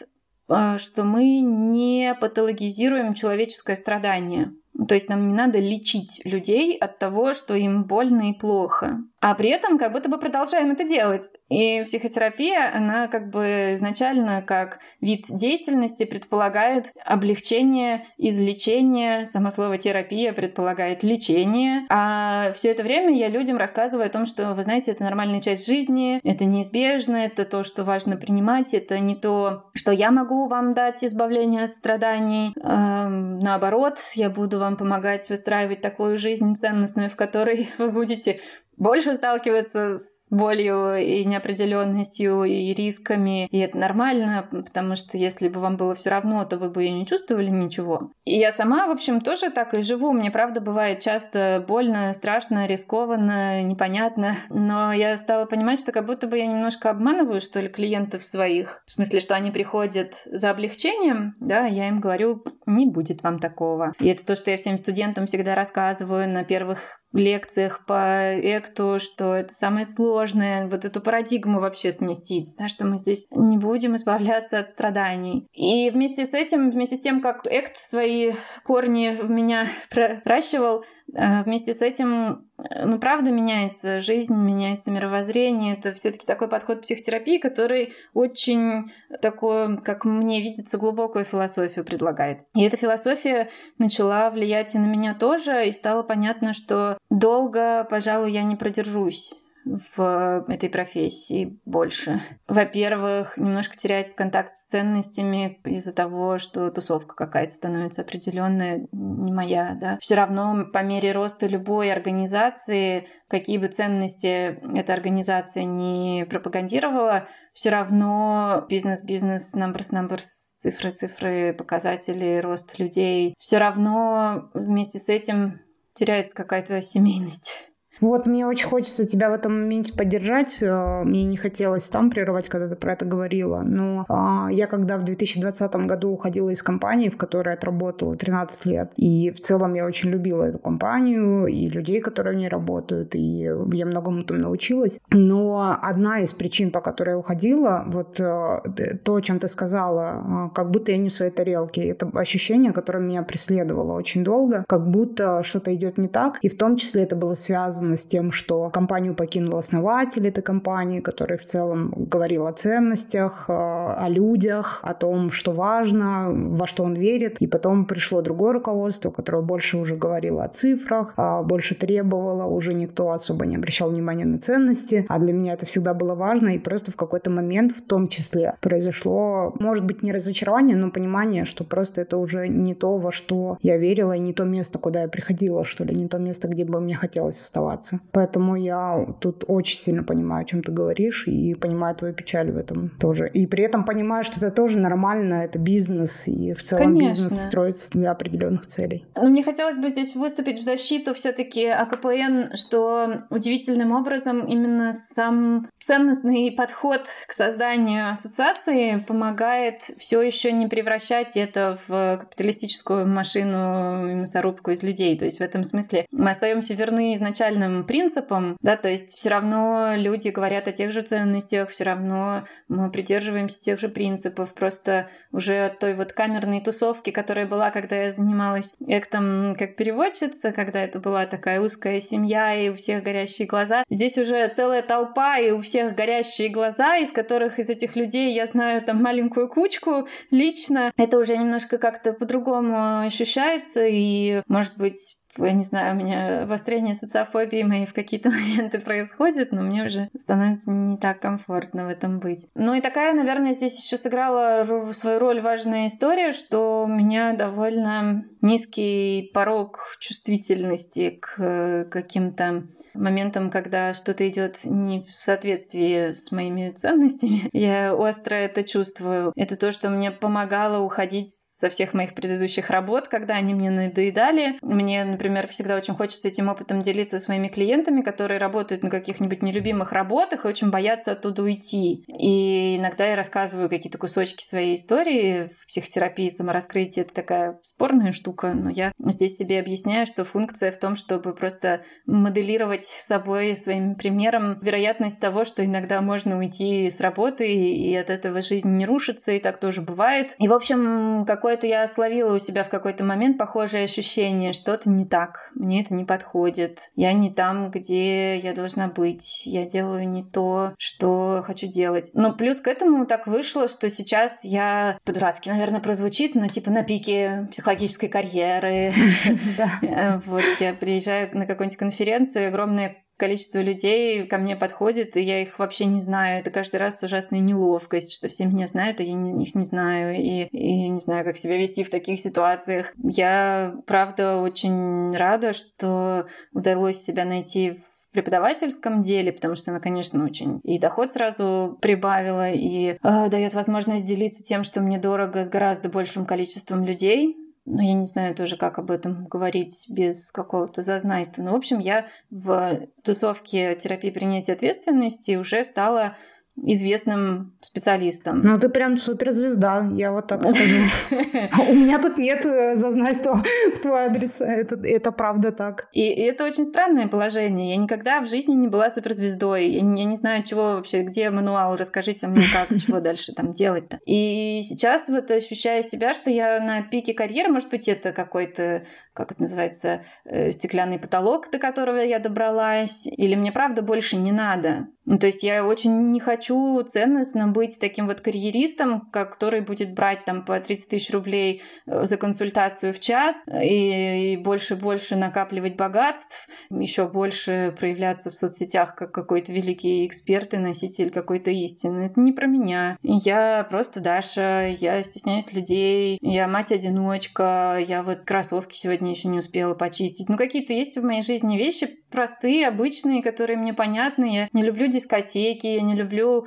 э, что мы не патологизируем человеческое страдание. То есть нам не надо лечить людей от того, что им больно и плохо. А при этом как будто бы продолжаем это делать. И психотерапия, она как бы изначально как вид деятельности предполагает облегчение, излечение. Само слово терапия предполагает лечение. А все это время я людям рассказываю о том, что, вы знаете, это нормальная часть жизни, это неизбежно, это то, что важно принимать, это не то, что я могу вам дать избавление от страданий. Эм, наоборот, я буду вам помогать выстраивать такую жизнь ценностную, в которой вы будете больше сталкиваться с болью и неопределенностью и рисками. И это нормально, потому что если бы вам было все равно, то вы бы и не чувствовали ничего. И я сама, в общем, тоже так и живу. Мне, правда, бывает часто больно, страшно, рискованно, непонятно. Но я стала понимать, что как будто бы я немножко обманываю, что ли, клиентов своих. В смысле, что они приходят за облегчением, да, я им говорю, не будет вам такого. И это то, что я всем студентам всегда рассказываю на первых лекциях по экту, что это самое сложное, вот эту парадигму вообще сместить, да, что мы здесь не будем избавляться от страданий. И вместе с этим, вместе с тем, как экт свои корни в меня проращивал, а, вместе с этим, э, ну, правда, меняется жизнь, меняется мировоззрение. Это все таки такой подход психотерапии, который очень такую, как мне видится, глубокую философию предлагает. И эта философия начала влиять и на меня тоже, и стало понятно, что долго, пожалуй, я не продержусь в этой профессии больше. Во-первых, немножко теряется контакт с ценностями из-за того, что тусовка какая-то становится определенная, не моя, да. Все равно по мере роста любой организации, какие бы ценности эта организация не пропагандировала, все равно бизнес-бизнес, numbers-numbers, цифры-цифры, показатели, рост людей, все равно вместе с этим теряется какая-то семейность. Вот мне очень хочется тебя в этом моменте поддержать. Э, мне не хотелось там прерывать, когда ты про это говорила. Но а, я когда в 2020 году уходила из компании, в которой отработала 13 лет, и в целом я очень любила эту компанию и людей, которые в ней работают, и я многому там научилась. Но одна из причин, по которой я уходила, вот э, то, о чем ты сказала, э, как будто я не в своей тарелке. Это ощущение, которое меня преследовало очень долго, как будто что-то идет не так. И в том числе это было связано связано с тем, что компанию покинул основатель этой компании, который в целом говорил о ценностях, э, о людях, о том, что важно, во что он верит. И потом пришло другое руководство, которое больше уже говорило о цифрах, а больше требовало, уже никто особо не обращал внимания на ценности. А для меня это всегда было важно. И просто в какой-то момент в том числе произошло, может быть, не разочарование, но понимание, что просто это уже не то, во что я верила, и не то место, куда я приходила, что ли, не то место, где бы мне хотелось оставаться развиваться. Поэтому я тут очень сильно понимаю, о чем ты говоришь, и понимаю твою печаль в этом тоже. И при этом понимаю, что это тоже нормально, это бизнес, и в целом Конечно. бизнес строится для определенных целей. Но мне хотелось бы здесь выступить в защиту все-таки АКПН, что удивительным образом именно сам ценностный подход к созданию ассоциации помогает все еще не превращать это в капиталистическую машину и мясорубку из людей. То есть в этом смысле мы остаемся верны изначальным принципам, да, то есть все равно люди говорят о тех же ценностях, все равно мы придерживаемся тех же принципов, просто уже от той вот камерной тусовки, которая была, когда я занималась эктом как переводчица, когда это была такая узкая семья и у всех горящие глаза. Здесь уже целая толпа и у всех горящие глаза, из которых из этих людей я знаю там маленькую кучку лично. Это уже немножко как-то по-другому ощущается и, может быть, я не знаю, у меня обострение социофобии моей в какие-то моменты происходит, но мне уже становится не так комфортно в этом быть. Ну и такая, наверное, здесь еще сыграла свою роль важная история, что у меня довольно низкий порог чувствительности к каким-то моментам, когда что-то идет не в соответствии с моими ценностями. Я остро это чувствую. Это то, что мне помогало уходить со всех моих предыдущих работ, когда они мне надоедали. Мне, например, всегда очень хочется этим опытом делиться со своими клиентами, которые работают на каких-нибудь нелюбимых работах и очень боятся оттуда уйти. И иногда я рассказываю какие-то кусочки своей истории в психотерапии, самораскрытие. Это такая спорная штука, но я здесь себе объясняю, что функция в том, чтобы просто моделировать собой своим примером вероятность того, что иногда можно уйти с работы, и от этого жизнь не рушится, и так тоже бывает. И, в общем, какой какое-то я словила у себя в какой-то момент похожее ощущение, что-то не так, мне это не подходит, я не там, где я должна быть, я делаю не то, что хочу делать. Но плюс к этому так вышло, что сейчас я по-дурацки, наверное, прозвучит, но типа на пике психологической карьеры. Вот, я приезжаю на какую-нибудь конференцию, огромное количество людей ко мне подходит, и я их вообще не знаю. Это каждый раз ужасная неловкость, что все меня знают, а я их не знаю, и, и не знаю, как себя вести в таких ситуациях. Я, правда, очень рада, что удалось себя найти в преподавательском деле, потому что она, конечно, очень и доход сразу прибавила, и э, дает возможность делиться тем, что мне дорого, с гораздо большим количеством людей ну, я не знаю тоже, как об этом говорить без какого-то зазнайства. Но, в общем, я в тусовке терапии принятия ответственности уже стала известным специалистом. Ну, ты прям суперзвезда, я вот так скажу. У меня тут нет э, зазнайства в твой адрес, это, это правда так. И, и это очень странное положение. Я никогда в жизни не была суперзвездой. Я, я не знаю, чего вообще, где мануал, расскажите мне, как, чего дальше там делать-то. И сейчас вот ощущаю себя, что я на пике карьеры, может быть, это какой-то как это называется, э, стеклянный потолок, до которого я добралась, или мне правда больше не надо. Ну, то есть я очень не хочу ценностно быть таким вот карьеристом, который будет брать там по 30 тысяч рублей э, за консультацию в час и, и больше больше накапливать богатств, еще больше проявляться в соцсетях как какой-то великий эксперт и носитель какой-то истины. Это не про меня. Я просто Даша, я стесняюсь людей, я мать-одиночка, я вот кроссовки сегодня сегодня еще не успела почистить. Ну, какие-то есть в моей жизни вещи простые, обычные, которые мне понятны. Я не люблю дискотеки, я не люблю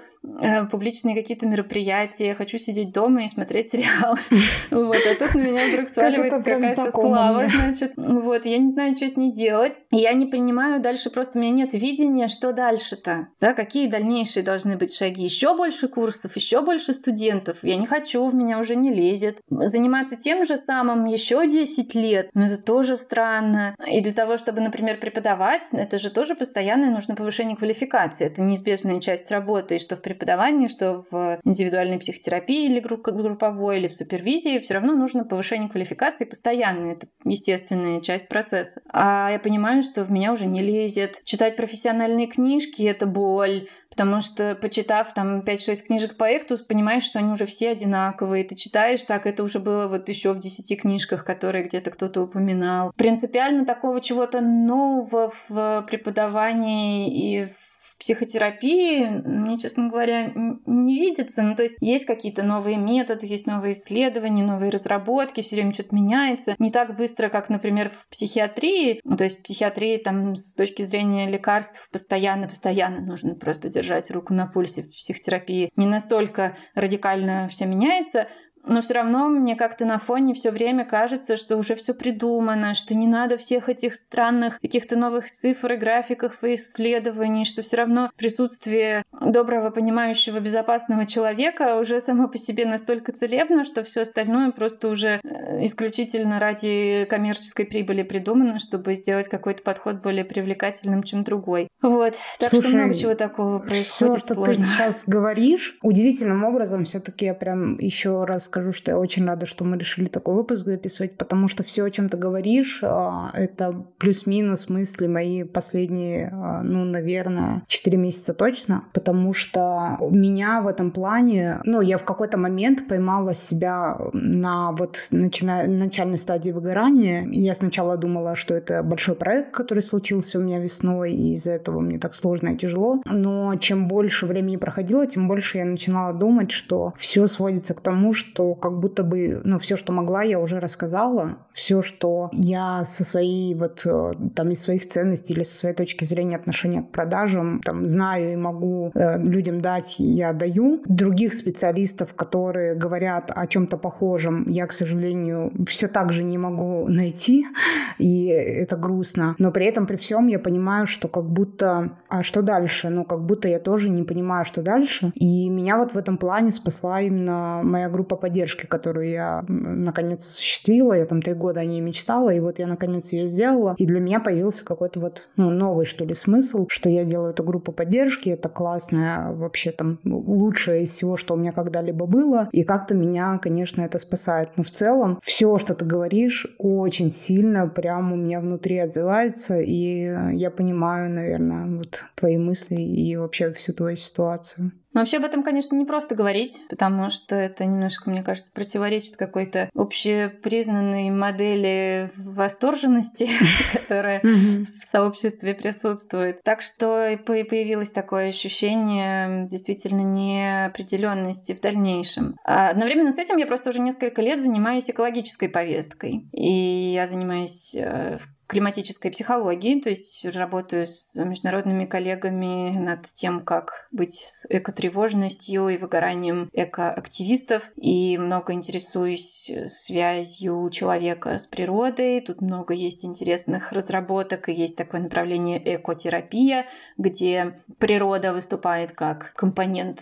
публичные какие-то мероприятия, хочу сидеть дома и смотреть сериалы. Вот, а тут на меня вдруг сваливается какая-то слава, значит. Вот, я не знаю, что с ней делать. Я не понимаю дальше, просто у меня нет видения, что дальше-то. Да, какие дальнейшие должны быть шаги. Еще больше курсов, еще больше студентов. Я не хочу, в меня уже не лезет. Заниматься тем же самым еще 10 лет, но это тоже странно. И для того, чтобы, например, преподавать, это же тоже постоянное нужно повышение квалификации. Это неизбежная часть работы, и что в преподавании, что в индивидуальной психотерапии или групповой, или в супервизии, все равно нужно повышение квалификации постоянно. Это естественная часть процесса. А я понимаю, что в меня уже не лезет. Читать профессиональные книжки — это боль. Потому что, почитав там 5-6 книжек по Экту, понимаешь, что они уже все одинаковые. Ты читаешь, так это уже было вот еще в 10 книжках, которые где-то кто-то упоминал. Принципиально такого чего-то нового в преподавании и в психотерапии мне, честно говоря, не видится. Ну, то есть есть какие-то новые методы, есть новые исследования, новые разработки, все время что-то меняется. Не так быстро, как, например, в психиатрии. Ну, то есть в психиатрии там с точки зрения лекарств постоянно-постоянно нужно просто держать руку на пульсе. В психотерапии не настолько радикально все меняется, но все равно мне как-то на фоне все время кажется, что уже все придумано, что не надо всех этих странных каких-то новых цифр и графиков и исследований, что все равно присутствие доброго, понимающего, безопасного человека уже само по себе настолько целебно, что все остальное просто уже э, исключительно ради коммерческой прибыли придумано, чтобы сделать какой-то подход более привлекательным, чем другой. Вот. Так Слушай, что много чего такого происходит. Все, что сложно. ты сейчас говоришь, удивительным образом все-таки я прям еще раз скажу, что я очень рада, что мы решили такой выпуск записывать, потому что все, о чем ты говоришь, а, это плюс-минус мысли мои последние, а, ну, наверное, 4 месяца точно, потому что у меня в этом плане, ну, я в какой-то момент поймала себя на вот начиная, начальной стадии выгорания. Я сначала думала, что это большой проект, который случился у меня весной, и из-за этого мне так сложно и тяжело. Но чем больше времени проходило, тем больше я начинала думать, что все сводится к тому, что как будто бы, ну, все, что могла, я уже рассказала. Все, что я со своей вот э, там из своих ценностей или со своей точки зрения отношения к продажам там знаю и могу э, людям дать, я даю. Других специалистов, которые говорят о чем-то похожем, я, к сожалению, все так же не могу найти, и это грустно. Но при этом, при всем, я понимаю, что как будто, а что дальше? Ну, как будто я тоже не понимаю, что дальше. И меня вот в этом плане спасла именно моя группа поддержки поддержки, которую я наконец осуществила. Я там три года о ней мечтала, и вот я наконец ее сделала. И для меня появился какой-то вот ну, новый, что ли, смысл, что я делаю эту группу поддержки. Это классная, вообще там лучшее из всего, что у меня когда-либо было. И как-то меня, конечно, это спасает. Но в целом все, что ты говоришь, очень сильно прямо у меня внутри отзывается. И я понимаю, наверное, вот твои мысли и вообще всю твою ситуацию. Но вообще об этом, конечно, не просто говорить, потому что это немножко, мне кажется, противоречит какой-то общепризнанной модели восторженности, которая в сообществе присутствует. Так что и появилось такое ощущение действительно неопределенности в дальнейшем. А одновременно с этим я просто уже несколько лет занимаюсь экологической повесткой. И я занимаюсь э, в климатической психологии, то есть работаю с международными коллегами над тем, как быть с экотревожностью и выгоранием экоактивистов, и много интересуюсь связью человека с природой. Тут много есть интересных разработок, и есть такое направление экотерапия, где природа выступает как компонент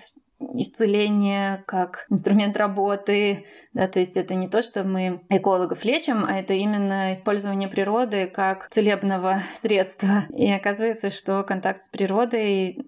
исцеление, как инструмент работы, да, то есть это не то, что мы экологов лечим, а это именно использование природы как целебного средства. И оказывается, что контакт с природой,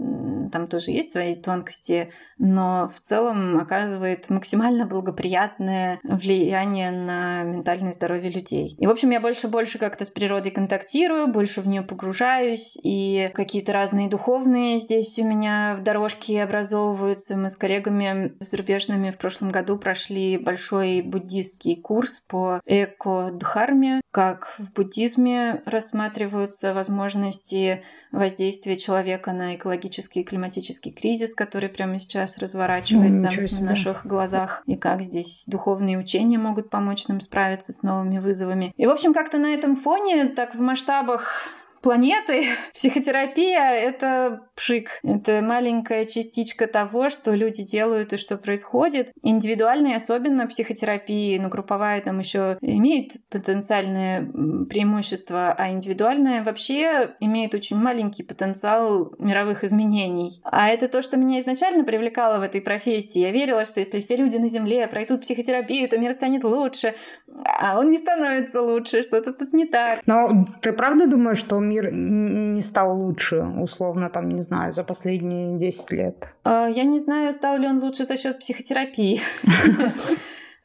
там тоже есть свои тонкости, но в целом оказывает максимально благоприятное влияние на ментальное здоровье людей. И, в общем, я больше и больше как-то с природой контактирую, больше в нее погружаюсь, и какие-то разные духовные здесь у меня в дорожке образовываются. Мы с коллегами зарубежными в прошлом году прошли большой буддийский курс по эко-дхарме, как в буддизме рассматриваются возможности воздействия человека на экологический и климатический кризис, который прямо сейчас разворачивается в наших глазах, и как здесь духовные учения могут помочь нам справиться с новыми вызовами. И, в общем, как-то на этом фоне, так в масштабах планеты. Психотерапия — это пшик. Это маленькая частичка того, что люди делают и что происходит. Индивидуальная, особенно психотерапии, ну, групповая там еще имеет потенциальное преимущество, а индивидуальная вообще имеет очень маленький потенциал мировых изменений. А это то, что меня изначально привлекало в этой профессии. Я верила, что если все люди на Земле пройдут психотерапию, то мир станет лучше. А он не становится лучше, что-то тут не так. Но ты правда думаешь, что мир мир не стал лучше, условно, там, не знаю, за последние 10 лет? А, я не знаю, стал ли он лучше за счет психотерапии.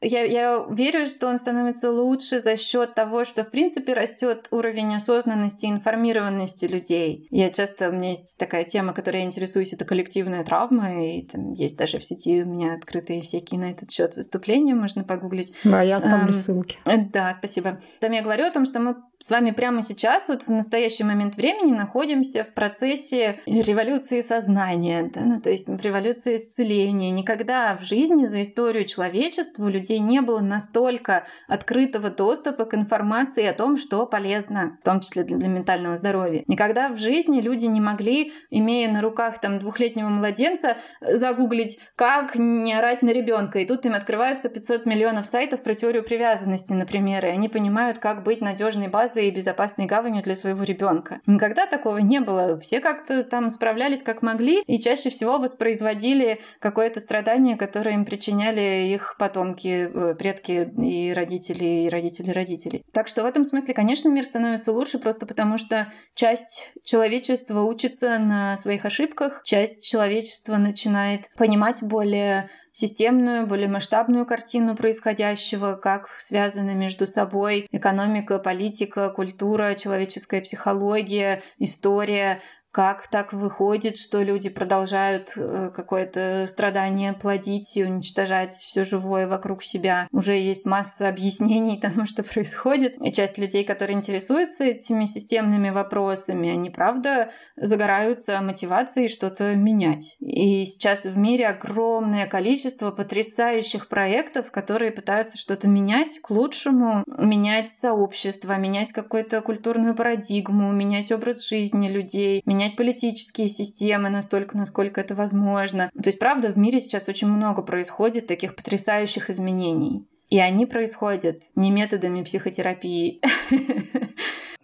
Я, я верю, что он становится лучше за счет того, что, в принципе, растет уровень осознанности и информированности людей. Я часто, у меня есть такая тема, которой я интересуюсь, это коллективная травма, и там есть даже в сети у меня открытые всякие на этот счет выступления, можно погуглить. Да, я оставлю эм, ссылки. Да, спасибо. Там я говорю о том, что мы с вами прямо сейчас, вот в настоящий момент времени, находимся в процессе революции сознания, да? ну, то есть в революции исцеления. Никогда в жизни за историю человечества у людей не было настолько открытого доступа к информации о том, что полезно, в том числе для, для ментального здоровья. Никогда в жизни люди не могли, имея на руках там двухлетнего младенца, загуглить, как не орать на ребенка. И тут им открывается 500 миллионов сайтов про теорию привязанности, например, и они понимают, как быть надежной базой базой и безопасной гаванью для своего ребенка. Никогда такого не было. Все как-то там справлялись как могли и чаще всего воспроизводили какое-то страдание, которое им причиняли их потомки, э, предки и родители, и родители родителей. Так что в этом смысле, конечно, мир становится лучше просто потому, что часть человечества учится на своих ошибках, часть человечества начинает понимать более системную, более масштабную картину происходящего, как связаны между собой экономика, политика, культура, человеческая психология, история, как так выходит, что люди продолжают э, какое-то страдание плодить и уничтожать все живое вокруг себя? Уже есть масса объяснений тому, что происходит. И часть людей, которые интересуются этими системными вопросами, они, правда, загораются мотивацией что-то менять. И сейчас в мире огромное количество потрясающих проектов, которые пытаются что-то менять к лучшему, менять сообщество, менять какую-то культурную парадигму, менять образ жизни людей, менять менять политические системы настолько, насколько это возможно. То есть, правда, в мире сейчас очень много происходит таких потрясающих изменений. И они происходят не методами психотерапии,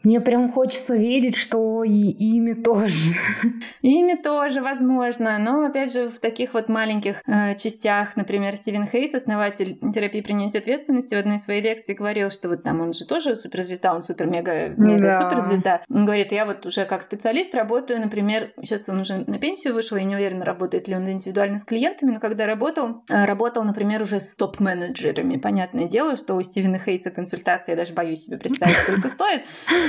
Мне прям хочется верить, что и ими тоже. Ими тоже, возможно. Но, опять же, в таких вот маленьких э, частях, например, Стивен Хейс, основатель терапии принятия ответственности, в одной из своей лекции говорил, что вот там он же тоже суперзвезда, он супер-мега-суперзвезда. Да. Он говорит, я вот уже как специалист работаю, например, сейчас он уже на пенсию вышел, я не уверена, работает ли он индивидуально с клиентами, но когда работал, э, работал, например, уже с топ-менеджерами. Понятное дело, что у Стивена Хейса консультация, я даже боюсь себе представить, сколько стоит.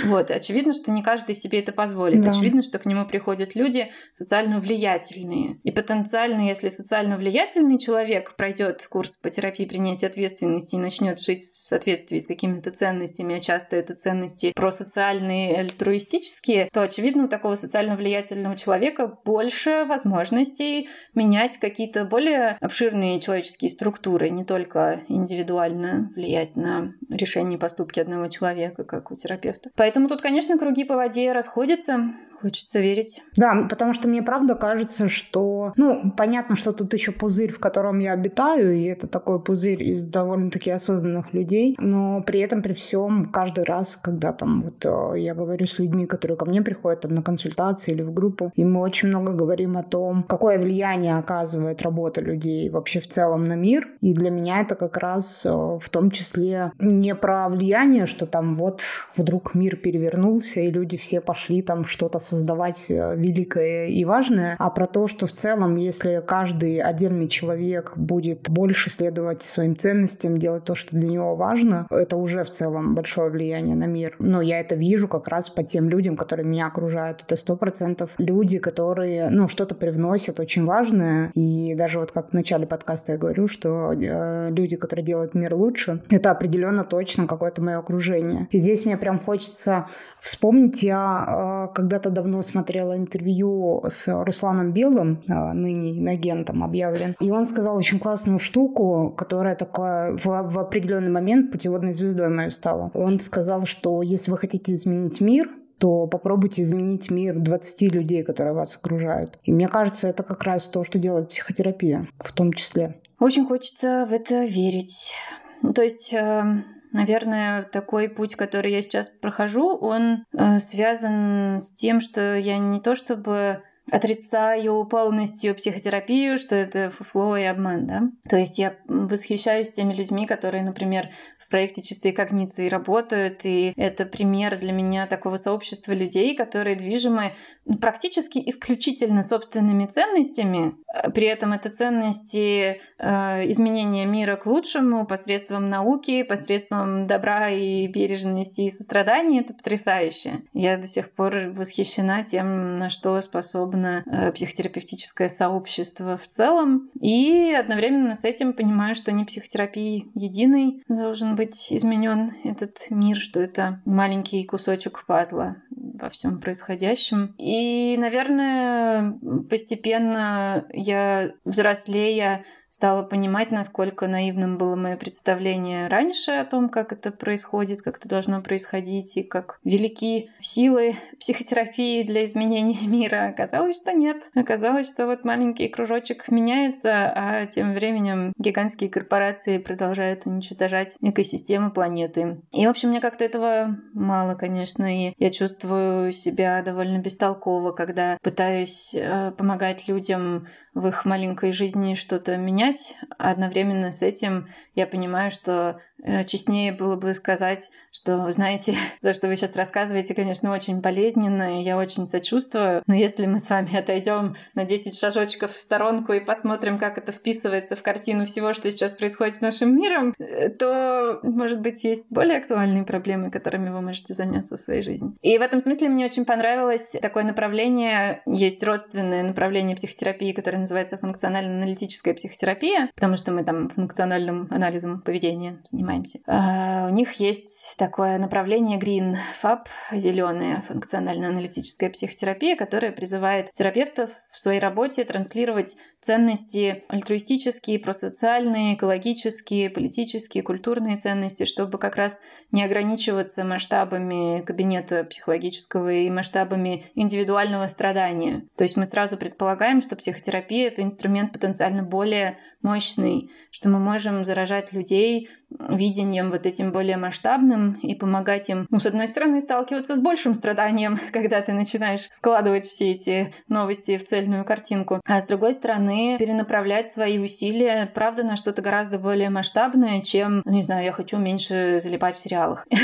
Вот, очевидно, что не каждый себе это позволит. Да. Очевидно, что к нему приходят люди социально влиятельные. И потенциально, если социально влиятельный человек пройдет курс по терапии принятия ответственности и начнет жить в соответствии с какими-то ценностями, а часто это ценности просоциальные, альтруистические, то, очевидно, у такого социально влиятельного человека больше возможностей менять какие-то более обширные человеческие структуры, не только индивидуально влиять на решение и поступки одного человека, как у терапевта. Поэтому тут, конечно, круги по воде расходятся. Хочется верить. Да, потому что мне правда кажется, что... Ну, понятно, что тут еще пузырь, в котором я обитаю, и это такой пузырь из довольно-таки осознанных людей, но при этом, при всем, каждый раз, когда там вот э, я говорю с людьми, которые ко мне приходят там на консультации или в группу, и мы очень много говорим о том, какое влияние оказывает работа людей вообще в целом на мир, и для меня это как раз э, в том числе не про влияние, что там вот вдруг мир перевернулся, и люди все пошли там что-то создавать э, великое и важное, а про то, что в целом, если каждый отдельный человек будет больше следовать своим ценностям, делать то, что для него важно, это уже в целом большое влияние на мир. Но я это вижу как раз по тем людям, которые меня окружают. Это сто процентов люди, которые, ну, что-то привносят очень важное. И даже вот как в начале подкаста я говорю, что э, люди, которые делают мир лучше, это определенно точно какое-то мое окружение. И здесь мне прям хочется вспомнить, я э, когда-то давно смотрела интервью с Русланом Белым, а, ныне инагентом объявлен. И он сказал очень классную штуку, которая такая в, в определенный момент путеводной звездой моей стала. Он сказал, что если вы хотите изменить мир, то попробуйте изменить мир 20 людей, которые вас окружают. И мне кажется, это как раз то, что делает психотерапия в том числе. Очень хочется в это верить. То есть эм, Наверное, такой путь, который я сейчас прохожу, он э, связан с тем, что я не то чтобы отрицаю полностью психотерапию, что это фуфло и обман, да. То есть я восхищаюсь теми людьми, которые, например, в проекте «Чистые когниции» работают, и это пример для меня такого сообщества людей, которые движимы практически исключительно собственными ценностями. При этом это ценности э, изменения мира к лучшему посредством науки, посредством добра и бережности и сострадания. Это потрясающе. Я до сих пор восхищена тем, на что способно э, психотерапевтическое сообщество в целом. И одновременно с этим понимаю, что не психотерапии единой должен быть изменен этот мир, что это маленький кусочек пазла во всем происходящем. И, наверное, постепенно я взрослея стала понимать, насколько наивным было мое представление раньше о том, как это происходит, как это должно происходить, и как велики силы психотерапии для изменения мира. Оказалось, что нет. Оказалось, что вот маленький кружочек меняется, а тем временем гигантские корпорации продолжают уничтожать экосистемы планеты. И, в общем, мне как-то этого мало, конечно, и я чувствую себя довольно бестолково, когда пытаюсь э, помогать людям в их маленькой жизни что-то менять. А одновременно с этим я понимаю, что честнее было бы сказать, что, знаете, то, что вы сейчас рассказываете, конечно, очень болезненно, и я очень сочувствую, но если мы с вами отойдем на 10 шажочков в сторонку и посмотрим, как это вписывается в картину всего, что сейчас происходит с нашим миром, э, то, может быть, есть более актуальные проблемы, которыми вы можете заняться в своей жизни. И в этом смысле мне очень понравилось такое направление, есть родственное направление психотерапии, которое называется функционально-аналитическая психотерапия, потому что мы там функциональным анализом поведения занимаемся занимаемся. А, у них есть такое направление Green FAB, зеленая функционально-аналитическая психотерапия, которая призывает терапевтов в своей работе транслировать ценности альтруистические, просоциальные, экологические, политические, культурные ценности, чтобы как раз не ограничиваться масштабами кабинета психологического и масштабами индивидуального страдания. То есть мы сразу предполагаем, что психотерапия — это инструмент потенциально более мощный, что мы можем заражать людей видением вот этим более масштабным и помогать им, ну, с одной стороны, сталкиваться с большим страданием, когда ты начинаешь складывать все эти новости в цельную картинку, а с другой стороны, перенаправлять свои усилия, правда, на что-то гораздо более масштабное, чем, ну, не знаю, я хочу меньше залипать в сериалах.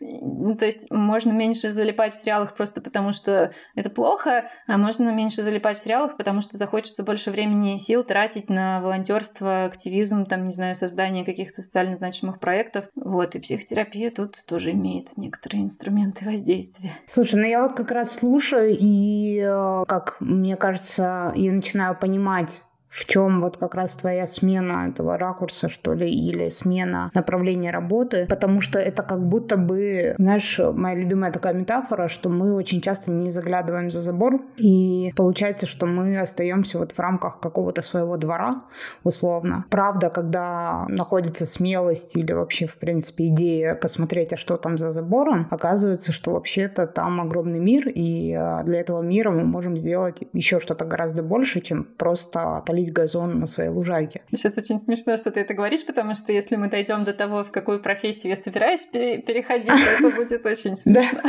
Ну, то есть можно меньше залипать в сериалах просто потому, что это плохо, а можно меньше залипать в сериалах, потому что захочется больше времени и сил тратить на волонтерство, активизм, там, не знаю, создание каких-то социально значимых проектов. Вот, и психотерапия тут тоже имеет некоторые инструменты воздействия. Слушай, ну я вот как раз слушаю, и, э, как мне кажется, я начинаю понимать much в чем вот как раз твоя смена этого ракурса, что ли, или смена направления работы, потому что это как будто бы, знаешь, моя любимая такая метафора, что мы очень часто не заглядываем за забор, и получается, что мы остаемся вот в рамках какого-то своего двора, условно. Правда, когда находится смелость или вообще, в принципе, идея посмотреть, а что там за забором, оказывается, что вообще-то там огромный мир, и а, для этого мира мы можем сделать еще что-то гораздо больше, чем просто полить газон на своей лужайке. Сейчас очень смешно, что ты это говоришь, потому что если мы дойдем до того, в какую профессию я собираюсь переходить, то это будет очень смешно.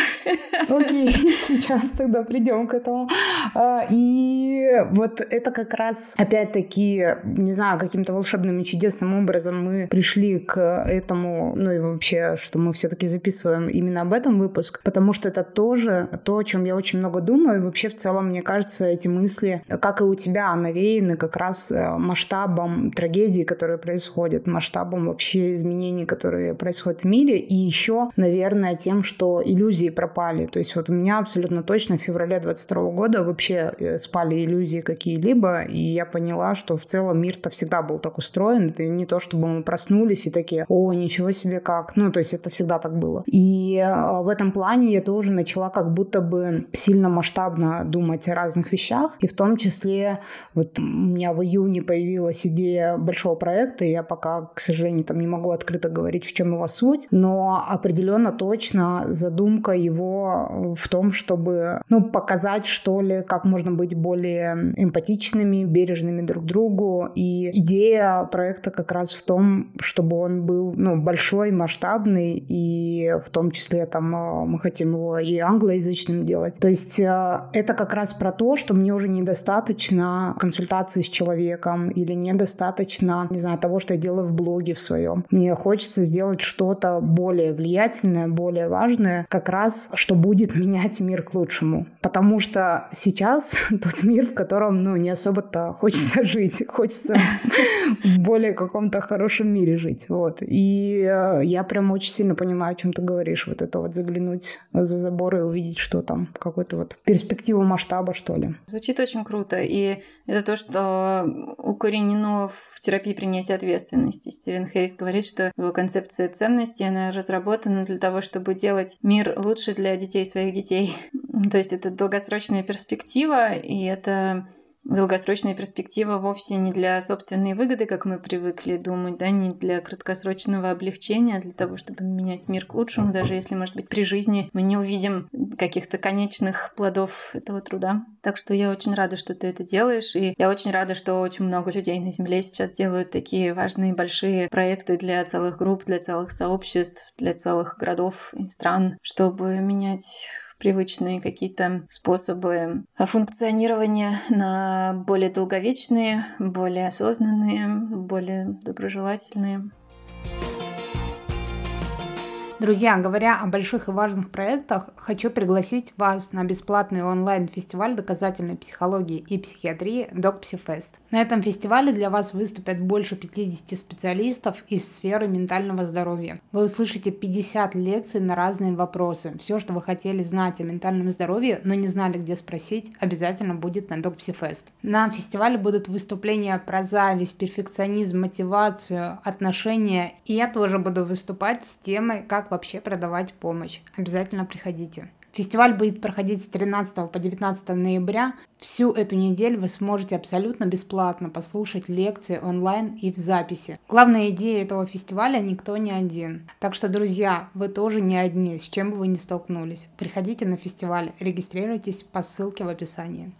Окей, сейчас тогда придем к этому. А, и вот это как раз, опять-таки, не знаю, каким-то волшебным и чудесным образом мы пришли к этому, ну и вообще, что мы все-таки записываем именно об этом выпуск, потому что это тоже то, о чем я очень много думаю. И вообще, в целом, мне кажется, эти мысли, как и у тебя, навеяны как раз э, масштабом трагедии, которые происходят, масштабом вообще изменений, которые происходят в мире, и еще, наверное, тем, что иллюзии пропали. То есть вот у меня абсолютно точно в феврале 22 года вообще э, спали иллюзии какие-либо, и я поняла, что в целом мир-то всегда был так устроен. Это не то, чтобы мы проснулись и такие, о, ничего себе как. Ну, то есть это всегда так было. И э, в этом плане я тоже начала как будто бы сильно масштабно думать о разных вещах, и в том числе вот у меня меня в июне появилась идея большого проекта, я пока, к сожалению, там не могу открыто говорить, в чем его суть, но определенно точно задумка его в том, чтобы ну, показать, что ли, как можно быть более эмпатичными, бережными друг другу. И идея проекта как раз в том, чтобы он был ну, большой, масштабный, и в том числе там э, мы хотим его и англоязычным делать. То есть э, это как раз про то, что мне уже недостаточно консультации с человеком или недостаточно, не знаю, того, что я делаю в блоге в своем. Мне хочется сделать что-то более влиятельное, более важное, как раз, что будет менять мир к лучшему. Потому что сейчас тот мир, в котором, ну, не особо-то хочется жить, хочется в более каком-то хорошем мире жить, вот. И э, я прям очень сильно понимаю, о чем ты говоришь, вот это вот заглянуть за забор и увидеть, что там, какой-то вот перспективу масштаба, что ли. Звучит очень круто, и это то, что укоренено в терапии принятия ответственности. Стивен Хейс говорит, что его концепция ценности, она разработана для того, чтобы делать мир лучше для детей своих детей. То есть это долгосрочная перспектива, и это долгосрочная перспектива вовсе не для собственной выгоды, как мы привыкли думать, да, не для краткосрочного облегчения, а для того, чтобы менять мир к лучшему, даже если, может быть, при жизни мы не увидим каких-то конечных плодов этого труда. Так что я очень рада, что ты это делаешь, и я очень рада, что очень много людей на Земле сейчас делают такие важные большие проекты для целых групп, для целых сообществ, для целых городов и стран, чтобы менять привычные какие-то способы функционирования на более долговечные, более осознанные, более доброжелательные. Друзья, говоря о больших и важных проектах, хочу пригласить вас на бесплатный онлайн-фестиваль доказательной психологии и психиатрии DocPsyFest. На этом фестивале для вас выступят больше 50 специалистов из сферы ментального здоровья. Вы услышите 50 лекций на разные вопросы. Все, что вы хотели знать о ментальном здоровье, но не знали, где спросить, обязательно будет на DocPsyFest. На фестивале будут выступления про зависть, перфекционизм, мотивацию, отношения. И я тоже буду выступать с темой, как вообще продавать помощь. Обязательно приходите. Фестиваль будет проходить с 13 по 19 ноября. Всю эту неделю вы сможете абсолютно бесплатно послушать лекции онлайн и в записи. Главная идея этого фестиваля – никто не один. Так что, друзья, вы тоже не одни, с чем бы вы ни столкнулись. Приходите на фестиваль, регистрируйтесь по ссылке в описании.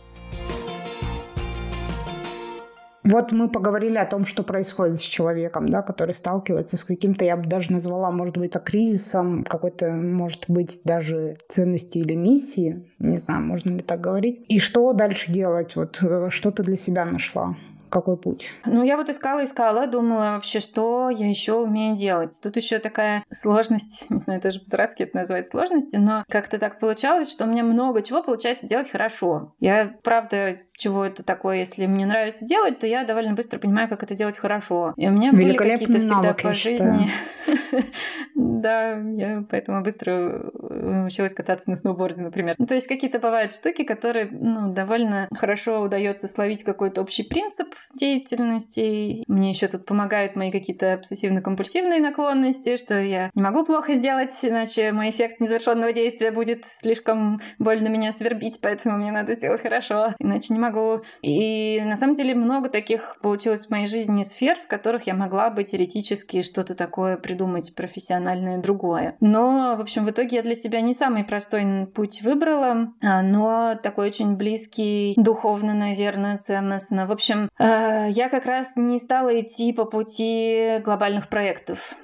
Вот мы поговорили о том, что происходит с человеком, да, который сталкивается с каким-то, я бы даже назвала, может быть, это кризисом, какой-то, может быть, даже ценности или миссии. Не знаю, можно ли так говорить. И что дальше делать? Вот э, что ты для себя нашла? Какой путь? Ну, я вот искала, искала, думала вообще, что я еще умею делать. Тут еще такая сложность, не знаю, даже по-дурацки это назвать сложности, но как-то так получалось, что у меня много чего получается делать хорошо. Я, правда, чего это такое, если мне нравится делать, то я довольно быстро понимаю, как это делать хорошо. И у меня были какие-то всегда навык, по жизни. Да, я поэтому быстро э, училась кататься на сноуборде, например. Ну, то есть какие-то бывают штуки, которые ну, довольно хорошо удается словить какой-то общий принцип деятельности. Мне еще тут помогают мои какие-то обсессивно-компульсивные наклонности, что я не могу плохо сделать, иначе мой эффект незавершенного действия будет слишком больно меня свербить, поэтому мне надо сделать хорошо, иначе не могу могу. И на самом деле много таких получилось в моей жизни сфер, в которых я могла бы теоретически что-то такое придумать профессиональное другое. Но, в общем, в итоге я для себя не самый простой путь выбрала, а, но такой очень близкий духовно, наверное, ценностно. В общем, э, я как раз не стала идти по пути глобальных проектов.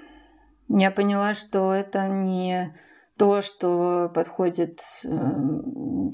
Я поняла, что это не то, что подходит э,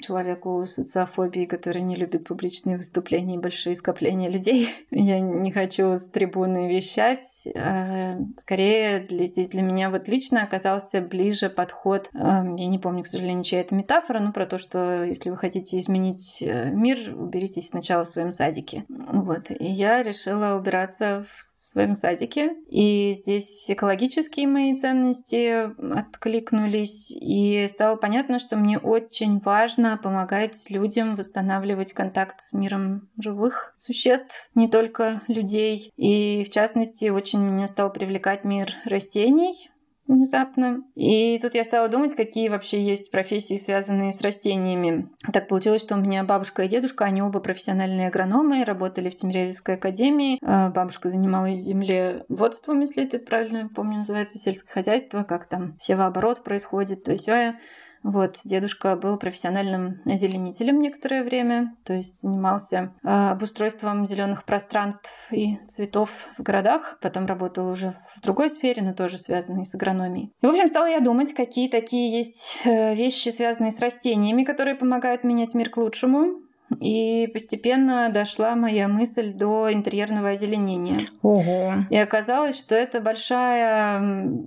человеку с социофобией, который не любит публичные выступления и большие скопления людей. Я не хочу с трибуны вещать. Э, скорее, для, здесь для меня вот лично оказался ближе подход, э, я не помню, к сожалению, чья это метафора, но про то, что если вы хотите изменить э, мир, уберитесь сначала в своем садике. Вот. И я решила убираться в в своем садике. И здесь экологические мои ценности откликнулись, и стало понятно, что мне очень важно помогать людям восстанавливать контакт с миром живых существ, не только людей. И в частности, очень меня стал привлекать мир растений, внезапно. И тут я стала думать, какие вообще есть профессии, связанные с растениями. Так получилось, что у меня бабушка и дедушка, они оба профессиональные агрономы, работали в Тимирязевской академии. А, бабушка занималась землеводством, если это правильно помню, называется сельское хозяйство, как там севооборот происходит. То есть я Вот, дедушка был профессиональным озеленителем некоторое время, то есть занимался э, обустройством зеленых пространств и цветов в городах. Потом работал уже в другой сфере, но тоже связанной с агрономией. И, в общем, стала я думать, какие такие есть э, вещи, связанные с растениями, которые помогают менять мир к лучшему. И постепенно дошла моя мысль до интерьерного озеленения. Ого. И оказалось, что это большая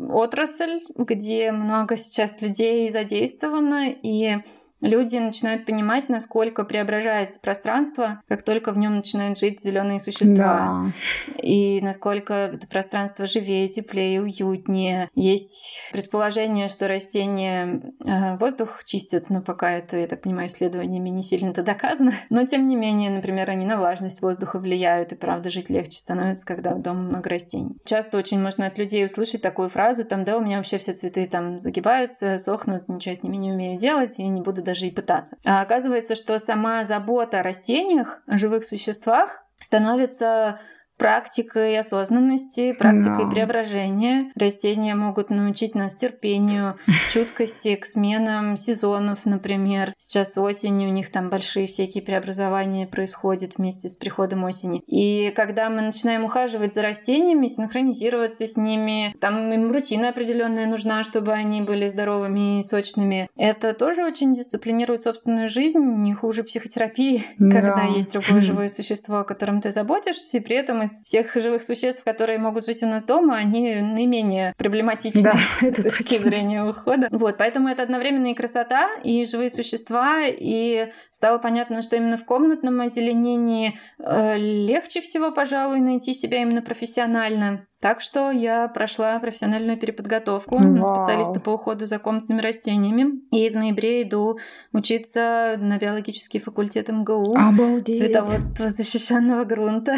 отрасль, где много сейчас людей задействовано, и люди начинают понимать, насколько преображается пространство, как только в нем начинают жить зеленые существа. Да. И насколько это пространство живее, теплее, уютнее. Есть предположение, что растения э, воздух чистят, но пока это, я так понимаю, исследованиями не сильно-то доказано. Но тем не менее, например, они на влажность воздуха влияют, и правда жить легче становится, когда в дома много растений. Часто очень можно от людей услышать такую фразу, там, да, у меня вообще все цветы там загибаются, сохнут, ничего с ними не умею делать, и не буду даже даже и пытаться. А оказывается, что сама забота о растениях, о живых существах становится практикой осознанности, практикой да. преображения. Растения могут научить нас терпению, чуткости к сменам сезонов, например. Сейчас осень, у них там большие всякие преобразования происходят вместе с приходом осени. И когда мы начинаем ухаживать за растениями, синхронизироваться с ними, там им рутина определенная нужна, чтобы они были здоровыми и сочными. Это тоже очень дисциплинирует собственную жизнь, не хуже психотерапии, да. когда есть другое живое существо, о котором ты заботишься, и при этом из всех живых существ, которые могут жить у нас дома, они наименее проблематичны да, с точки зрения ухода. Вот, поэтому это одновременно и красота, и живые существа, и стало понятно, что именно в комнатном озеленении э, легче всего, пожалуй, найти себя именно профессионально. Так что я прошла профессиональную переподготовку Вау. на специалиста по уходу за комнатными растениями. И в ноябре иду учиться на биологический факультет МГУ. Обалдеть. Цветоводство защищенного грунта.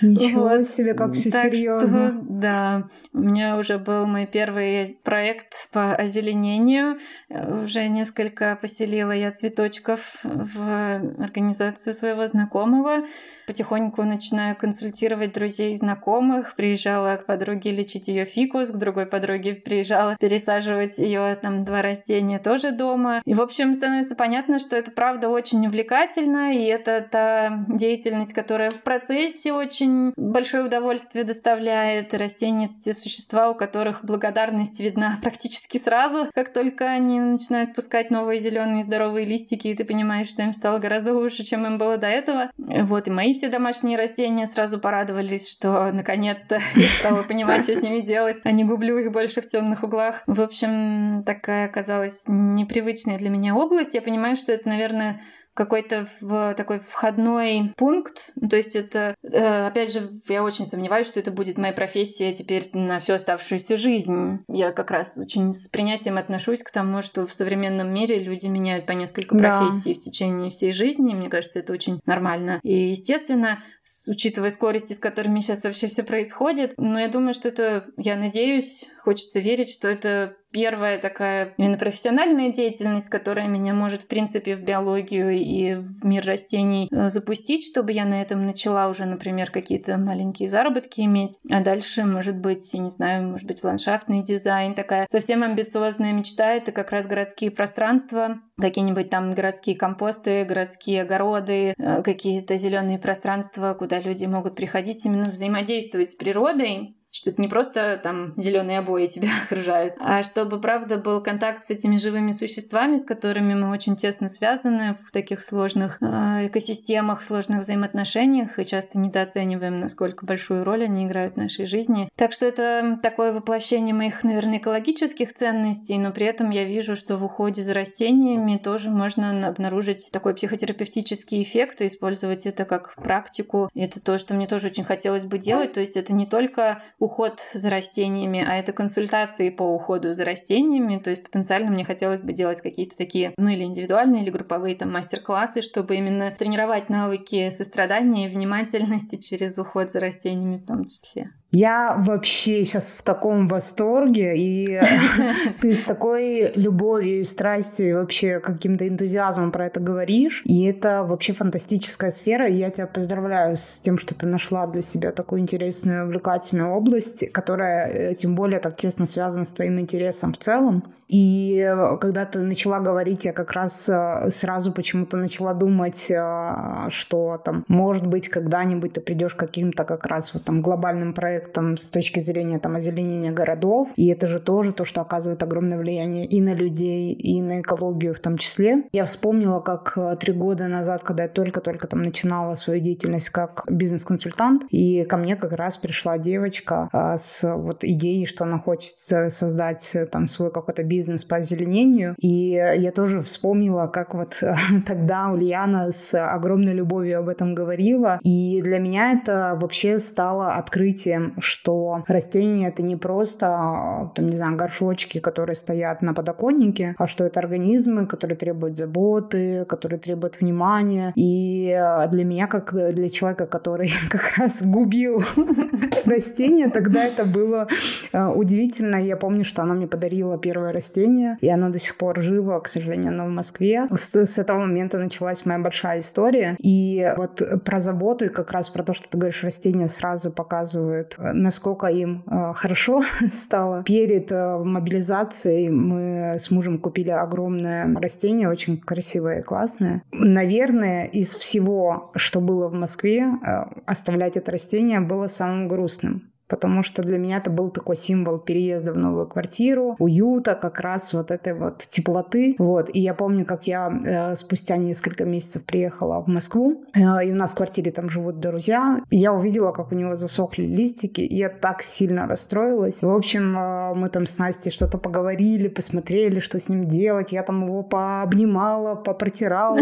Ничего вот. себе, как все серьезно. Что, да, у меня уже был мой первый проект по озеленению. Уже несколько поселила я цветочков в организацию своего знакомого. Потихоньку начинаю консультировать друзей и знакомых. Приезжала к подруге лечить ее фикус, к другой подруге приезжала пересаживать ее там два растения тоже дома. И, в общем, становится понятно, что это правда очень увлекательно, и это та деятельность, которая в процессе очень большое удовольствие доставляет. Растения — те существа, у которых благодарность видна практически сразу, как только они начинают пускать новые зеленые здоровые листики, и ты понимаешь, что им стало гораздо лучше, чем им было до этого. Вот, и мои все домашние растения сразу порадовались, что наконец-то стала понимать, что с ними делать, а не гублю их больше в темных углах. В общем, такая оказалась непривычная для меня область. Я понимаю, что это, наверное, какой-то в такой входной пункт. То есть это, э, опять же, я очень сомневаюсь, что это будет моя профессия теперь на всю оставшуюся жизнь. Я как раз очень с принятием отношусь к тому, что в современном мире люди меняют по несколько профессий да. в течение всей жизни. Мне кажется, это очень нормально. И, естественно, учитывая скорости, с которыми сейчас вообще все происходит, но я думаю, что это, я надеюсь, хочется верить, что это первая такая именно профессиональная деятельность, которая меня может, в принципе, в биологию и в мир растений э, запустить, чтобы я на этом начала уже, например, какие-то маленькие заработки иметь. А дальше, может быть, я не знаю, может быть, ландшафтный дизайн. Такая совсем амбициозная мечта — это как раз городские пространства, какие-нибудь там городские компосты, городские огороды, э, какие-то зеленые пространства, куда люди могут приходить именно взаимодействовать с природой, что это не просто там зеленые обои тебя окружают, а чтобы, правда, был контакт с этими живыми существами, с которыми мы очень тесно связаны в таких сложных э, экосистемах, сложных взаимоотношениях и часто недооцениваем, насколько большую роль они играют в нашей жизни. Так что это такое воплощение моих, наверное, экологических ценностей, но при этом я вижу, что в уходе за растениями тоже можно обнаружить такой психотерапевтический эффект и использовать это как практику. И это то, что мне тоже очень хотелось бы делать. То есть это не только уход за растениями, а это консультации по уходу за растениями. То есть потенциально мне хотелось бы делать какие-то такие, ну или индивидуальные, или групповые там мастер-классы, чтобы именно тренировать навыки сострадания и внимательности через уход за растениями в том числе. Я вообще сейчас в таком восторге, и ты с такой любовью и страстью, и вообще каким-то энтузиазмом про это говоришь. И это вообще фантастическая сфера, и я тебя поздравляю с тем, что ты нашла для себя такую интересную, увлекательную область, которая э, тем более так тесно связана с твоим интересом в целом. И э, когда ты начала говорить, я как раз э, сразу почему-то начала думать, э, что там, может быть, когда-нибудь ты придешь к каким-то как раз вот там глобальным проектам с точки зрения там озеленения городов. И это же тоже то, что оказывает огромное влияние и на людей, и на экологию в том числе. Я вспомнила, как три года назад, когда я только-только там начинала свою деятельность как бизнес-консультант, и ко мне как раз пришла девочка с вот идеей, что она хочет создать там свой какой-то бизнес бизнес по озеленению. И я тоже вспомнила, как вот тогда Ульяна с огромной любовью об этом говорила. И для меня это вообще стало открытием, что растения — это не просто, там, не знаю, горшочки, которые стоят на подоконнике, а что это организмы, которые требуют заботы, которые требуют внимания. И для меня, как для человека, который как раз губил растения, тогда это было э, удивительно. Я помню, что она мне подарила первое растение растение, и оно до сих пор живо, к сожалению, оно в Москве. С, с этого момента началась моя большая история. И вот про заботу и как раз про то, что ты говоришь, растения сразу показывают, насколько им э, хорошо стало. Перед э, мобилизацией мы с мужем купили огромное растение, очень красивое и классное. Наверное, из всего, что было в Москве, э, оставлять это растение было самым грустным потому что для меня это был такой символ переезда в новую квартиру, уюта, как раз вот этой вот теплоты. Вот. И я помню, как я э, спустя несколько месяцев приехала в Москву, э, и у нас в квартире там живут друзья, и я увидела, как у него засохли листики, и я так сильно расстроилась. В общем, э, мы там с Настей что-то поговорили, посмотрели, что с ним делать. Я там его пообнимала, попротирала,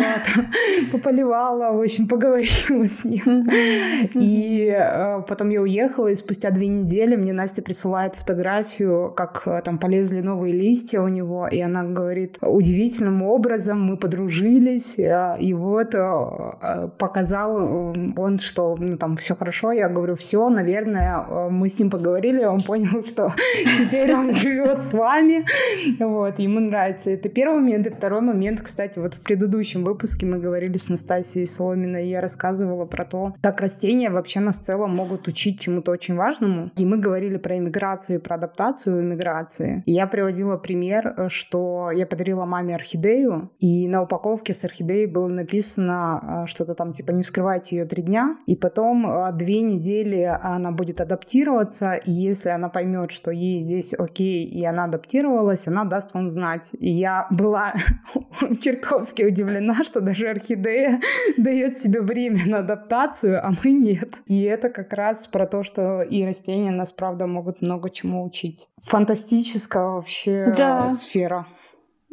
пополивала, в общем, поговорила с ним. И э, потом я уехала, и спустя две недели мне Настя присылает фотографию, как э, там полезли новые листья у него, и она говорит, удивительным образом мы подружились, э, и вот э, показал он, что ну, там все хорошо, я говорю, все, наверное, мы с ним поговорили, он понял, что теперь он живет с вами, вот, ему нравится. Это первый момент, и второй момент, кстати, вот в предыдущем выпуске мы говорили с Настасией Соломиной, я рассказывала про то, как растения вообще нас в целом могут учить чему-то очень важному, важному. И мы говорили про иммиграцию и про адаптацию иммиграции. И я приводила пример, э, что я подарила маме орхидею, и на упаковке с орхидеей было написано э, что-то там типа «не вскрывайте ее три дня», и потом э, две недели она будет адаптироваться, и если она поймет, что ей здесь окей, и она адаптировалась, она даст вам знать. И я была чертовски удивлена, что даже орхидея дает себе время на адаптацию, а мы нет. И это как раз про то, что и растения нас, правда, могут много чему учить. Фантастическая вообще да. сфера.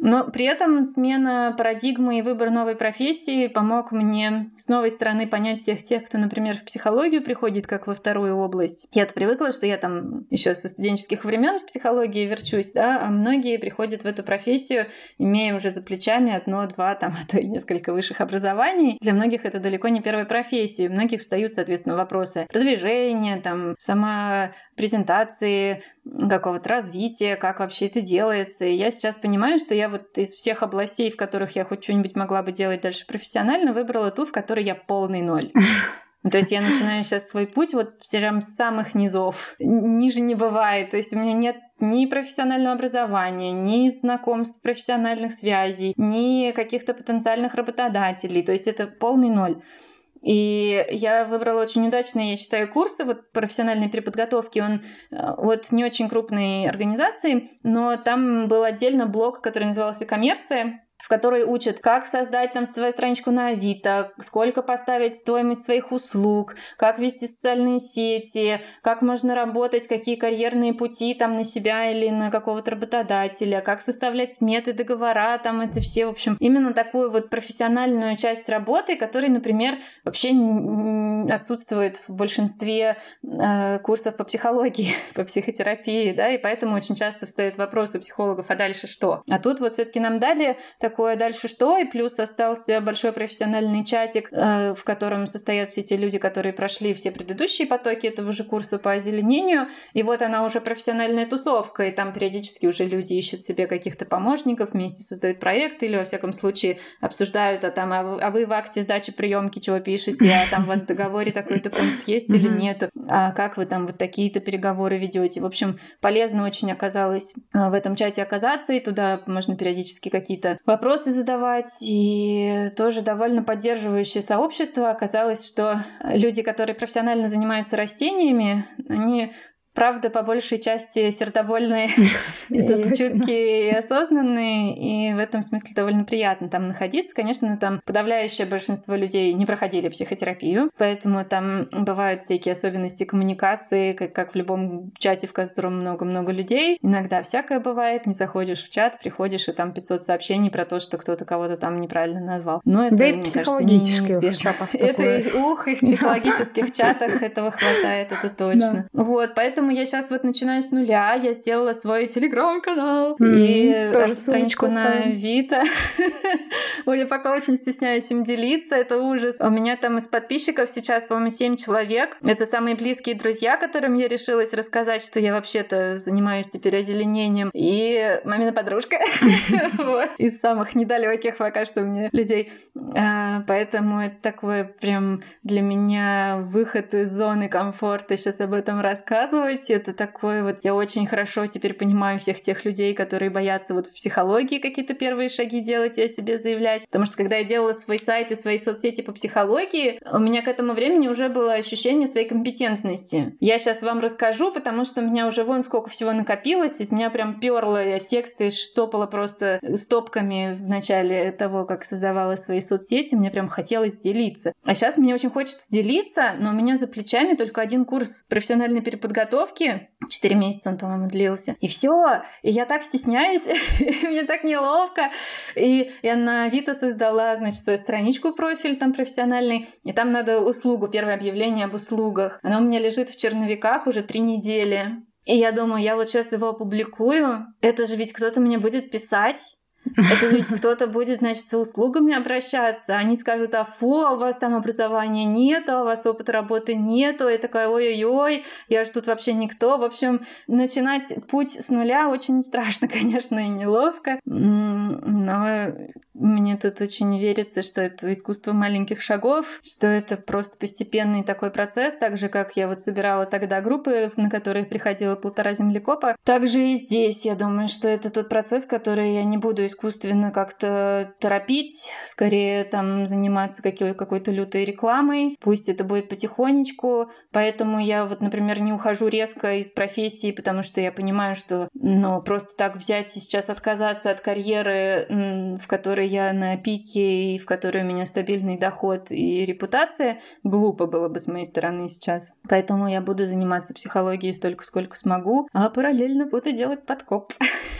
Но при этом смена парадигмы и выбор новой профессии помог мне с новой стороны понять всех тех, кто, например, в психологию приходит как во вторую область. Я-то привыкла, что я там еще со студенческих времен в психологии верчусь, да, а многие приходят в эту профессию, имея уже за плечами одно, два, там, а то и несколько высших образований. Для многих это далеко не первая профессия. У многих встают, соответственно, вопросы продвижения, там, сама презентации, какого-то развития, как вообще это делается. И я сейчас понимаю, что я вот из всех областей, в которых я хоть что-нибудь могла бы делать дальше профессионально, выбрала ту, в которой я полный ноль. То есть я начинаю сейчас свой путь вот прям с самых низов. Ниже не бывает. То есть у меня нет ни профессионального образования, ни знакомств, профессиональных связей, ни каких-то потенциальных работодателей. То есть это полный ноль. И я выбрала очень удачные, я считаю, курсы вот профессиональной переподготовки. Он э, от не очень крупной организации, но там был отдельно блок, который назывался «Коммерция», в которой учат, как создать там свою страничку на Авито, сколько поставить стоимость своих услуг, как вести социальные сети, как можно работать, какие карьерные пути там на себя или на какого-то работодателя, как составлять сметы, договора, там это все, в общем, именно такую вот профессиональную часть работы, которая, например, вообще отсутствует в большинстве э, курсов по психологии, по психотерапии, да, и поэтому очень часто встает вопрос у психологов, а дальше что? А тут вот все-таки нам дали такое дальше что, и плюс остался большой профессиональный чатик, э, в котором состоят все те люди, которые прошли все предыдущие потоки этого же курса по озеленению, и вот она уже профессиональная тусовка, и там периодически уже люди ищут себе каких-то помощников, вместе создают проект, или во всяком случае обсуждают, а там, а вы, а в акте сдачи приемки чего пишете, а там у вас в договоре такой-то пункт есть или нет, а как вы там вот такие-то переговоры ведете. В общем, полезно очень оказалось а, в этом чате оказаться, и туда можно периодически какие-то вопросы задавать, и тоже довольно поддерживающее сообщество. Оказалось, что люди, которые профессионально занимаются растениями, они правда, по большей части сердобольные, и чуткие и осознанные, и в этом смысле довольно приятно там находиться. Конечно, там подавляющее большинство людей не проходили психотерапию, поэтому там бывают всякие особенности коммуникации, как, как в любом чате, в котором много-много людей. Иногда всякое бывает, не заходишь в чат, приходишь, и там 500 сообщений про то, что кто-то кого-то там неправильно назвал. Но это, да и в психологических чатах Это, ух, и в психологических чатах этого хватает, это точно. Вот, поэтому Поэтому я сейчас вот начинаю с нуля. Я сделала свой телеграм-канал mm-hmm. и тоже страничку на Авито. Я пока очень стесняюсь им делиться, это ужас. У меня там из подписчиков сейчас, по-моему, 7 человек. Это самые близкие друзья, которым я решилась рассказать, что я вообще-то занимаюсь теперь озеленением. И мамина подружка из самых недалеких пока что у меня людей. А, поэтому это такой прям для меня выход из зоны комфорта сейчас об этом рассказывать делать. Это такое вот... Я очень хорошо теперь понимаю всех тех людей, которые боятся вот в психологии какие-то первые шаги делать и о себе заявлять. Потому что когда я делала свой сайт и свои соцсети по психологии, у меня к этому времени уже было ощущение своей компетентности. Я сейчас вам расскажу, потому что у меня уже вон сколько всего накопилось, из меня прям перло, я тексты штопала просто стопками в начале того, как создавала свои соцсети, мне прям хотелось делиться. А сейчас мне очень хочется делиться, но у меня за плечами только один курс профессиональной переподготовки подготовки. Четыре месяца он, по-моему, длился. И все. И я так стесняюсь, мне так неловко. И я на Авито создала, значит, свою страничку, профиль там профессиональный. И там надо услугу, первое объявление об услугах. Оно у меня лежит в черновиках уже три недели. И я думаю, я вот сейчас его опубликую. Это же ведь кто-то мне будет писать. Это ведь кто-то будет, значит, за услугами обращаться. Они скажут, а фу, а у вас там образования нету, а у вас опыта работы нету. И такая, ой-ой-ой, я же тут вообще никто. В общем, начинать путь с нуля очень страшно, конечно, и неловко. Но мне тут очень верится, что это искусство маленьких шагов, что это просто постепенный такой процесс, так же, как я вот собирала тогда группы, на которые приходила полтора землекопа. Также и здесь, я думаю, что это тот процесс, который я не буду искусственно как-то торопить, скорее там заниматься какой- какой-то лютой рекламой. Пусть это будет потихонечку. Поэтому я вот, например, не ухожу резко из профессии, потому что я понимаю, что ну, просто так взять и сейчас отказаться от карьеры, в которой я на пике и в которой у меня стабильный доход и репутация, глупо было бы с моей стороны сейчас. Поэтому я буду заниматься психологией столько, сколько смогу, а параллельно буду делать подкоп.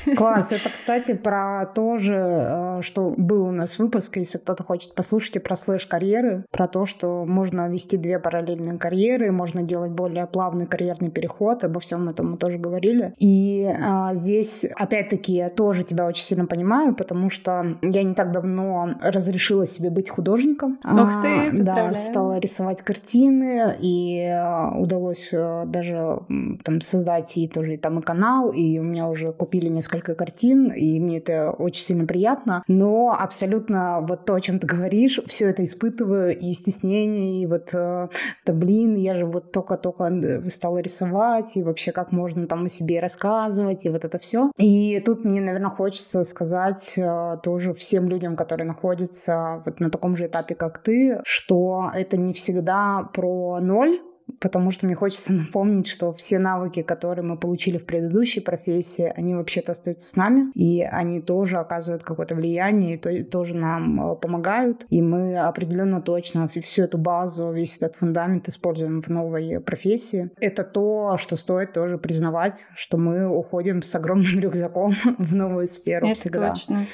Класс. Это, кстати, про то же, э, что был у нас выпуск, если кто-то хочет послушать, и про слэш-карьеры, про то, что можно вести две параллельные карьеры, можно делать более плавный карьерный переход, обо всем этом мы тоже говорили. И а, здесь, опять-таки, я тоже тебя очень сильно понимаю, потому что я не так давно разрешила себе быть художником. Ух ты, а, Да, стала рисовать картины, и а, удалось а, даже там создать и тоже и там и канал, и у меня уже купили несколько картин, и мне это очень сильно приятно, но абсолютно вот то, о чем ты говоришь, все это испытываю, и стеснение, и вот, э, да блин, я же вот только-только э, стала рисовать, и вообще как можно там о себе рассказывать, и вот это все. И тут мне, наверное, хочется сказать э, тоже всем людям, которые находятся вот на таком же этапе, как ты, что это не всегда про ноль, потому что мне хочется напомнить, что все навыки, которые мы получили в предыдущей профессии, они вообще-то остаются с нами, и они тоже оказывают какое-то влияние, и то, тоже нам э, помогают, и мы определенно точно всю эту базу, весь этот фундамент используем в новой профессии. Это то, что стоит тоже признавать, что мы уходим с огромным рюкзаком в новую сферу Это всегда. точно.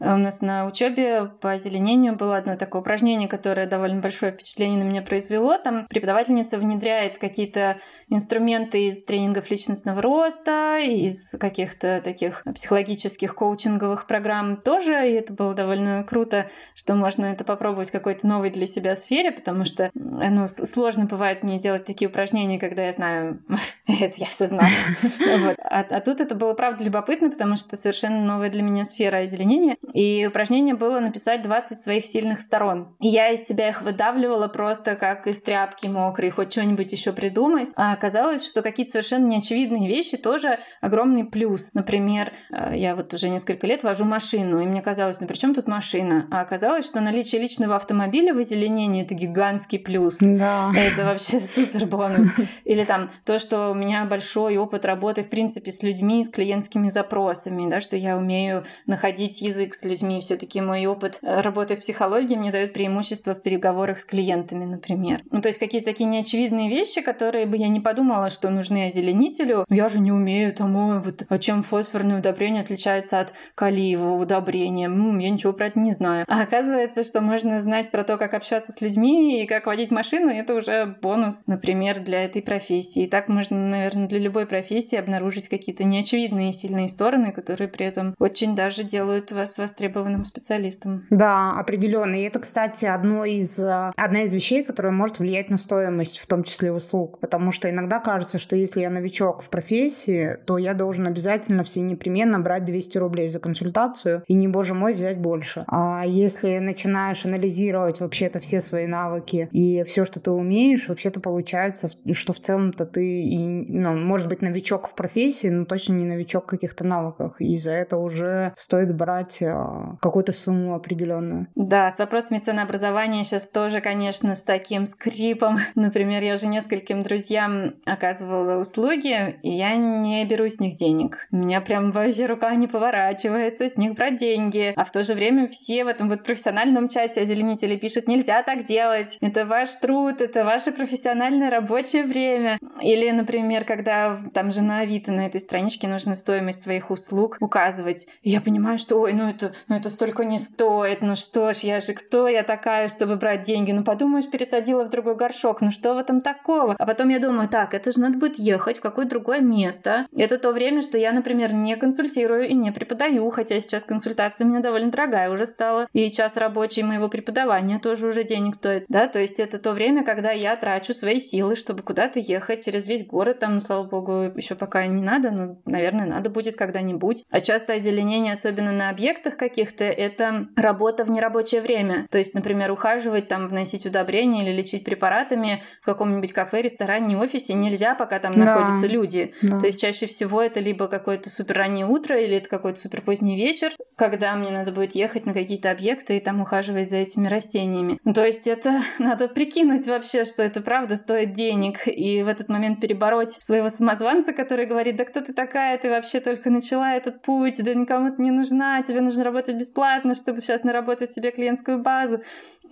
У нас на учебе по озеленению было одно такое упражнение, которое довольно большое впечатление на меня произвело. Там преподавательница внедряет какие-то инструменты из тренингов личностного роста, из каких-то таких психологических коучинговых программ тоже, и это было довольно круто, что можно это попробовать в какой-то новой для себя сфере, потому что ну, сложно бывает мне делать такие упражнения, когда я знаю, это я все знаю. А, а тут это было, правда, любопытно, потому что совершенно новая для меня сфера озеленения. И упражнение было написать 20 своих сильных сторон. И я из себя их выдавливала просто как из тряпки мокрой, хоть что-нибудь еще придумать. А оказалось, что какие-то совершенно неочевидные вещи тоже огромный плюс. Например, э, я вот уже несколько лет вожу машину, и мне казалось, ну при чем тут машина? А оказалось, что наличие личного автомобиля в озеленении — это гигантский плюс. Да. Это вообще супер бонус. Или там то, что у меня большой опыт работы, в принципе, с людьми, с клиентскими запросами, да, что я умею находить язык с людьми. все таки мой опыт э, работы в психологии мне дает преимущество в переговорах с клиентами, например. Ну, то есть какие-то такие неочевидные вещи, которые бы я не подумала, что нужны озеленителю. Я же не умею тому, вот о чем фосфорное удобрение отличается от калиевого удобрения. М-м, я ничего про это не знаю. А оказывается, что можно знать про то, как общаться с людьми и как водить машину, это уже бонус, например, для этой профессии. И так можно, наверное, для любой профессии обнаружить какие-то неочевидные сильные стороны, которые при этом очень даже делают вас востребованным специалистом. Да, определенно. И это, кстати, одно из, э, одна из вещей, которая может влиять на стоимость, в том числе услуг. Потому что иногда кажется, что если я новичок в профессии, то я должен обязательно все непременно брать 200 рублей за консультацию и, не боже мой, взять больше. А если начинаешь анализировать вообще-то все свои навыки и все, что ты умеешь, вообще-то получается, что в целом-то ты, и, ну, может быть, новичок в профессии, но точно не новичок в каких-то навыках. И за это уже стоит брать а, какую-то сумму определенную. Да, с вопросами ценообразования сейчас тоже, конечно, с таким скрипом. Например, я уже нескольким друзьям оказывала услуги, и я не беру с них денег. У меня прям вообще рука не поворачивается с них брать деньги. А в то же время все в этом вот профессиональном чате озеленители пишут, нельзя так делать. Это ваш труд, это ваше профессиональное рабочее время. Или, например, когда там же на Авито на этой страничке нужно стоимость своих услуг указывать. И я понимаю, что, ой, ну это, ну это столько не стоит, ну что ж, я же кто я такая, чтобы брать деньги? Ну подумаешь, пересадила в другой горшок, ну что в этом такого? А потом я думаю, так, это же надо будет ехать в какое-то другое место. Это то время, что я, например, не консультирую и не преподаю, хотя сейчас консультация у меня довольно дорогая уже стала. И час рабочий моего преподавания тоже уже денег стоит. Да, то есть это то время, когда я трачу свои силы, чтобы куда-то ехать через весь город. Там, ну, слава богу, еще пока не надо, но, наверное, надо будет когда-нибудь. А часто озеленение, особенно на объектах каких-то, это работа в нерабочее время. То есть, например, ухаживать, там, вносить удобрения или лечить препаратами в каком-нибудь кафе, ресторане, офисе нельзя, пока там да. находятся люди. Да. То есть чаще всего это либо какое-то супер раннее утро, или это какой-то супер поздний вечер, когда мне надо будет ехать на какие-то объекты и там ухаживать за этими растениями. Ну, то есть это надо прикинуть вообще, что это правда стоит денег, и в этот момент перебороть своего самозванца, который говорит, да кто ты такая, ты вообще только начала этот путь, да никому ты не нужна, тебе нужно работать бесплатно, чтобы сейчас наработать себе клиентскую базу.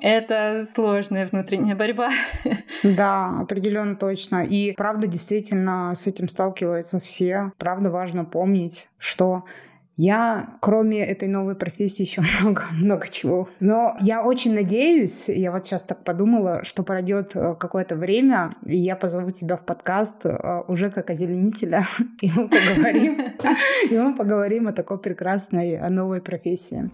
Это сложная внутренняя борьба. Да, определенно точно. И правда, действительно, с этим сталкиваются все. Правда, важно помнить, что я, кроме этой новой профессии, еще много, много чего. Но я очень надеюсь, я вот сейчас так подумала, что пройдет э, какое-то время, и я позову тебя в подкаст э, уже как озеленителя, и мы поговорим, и мы поговорим о такой прекрасной новой профессии.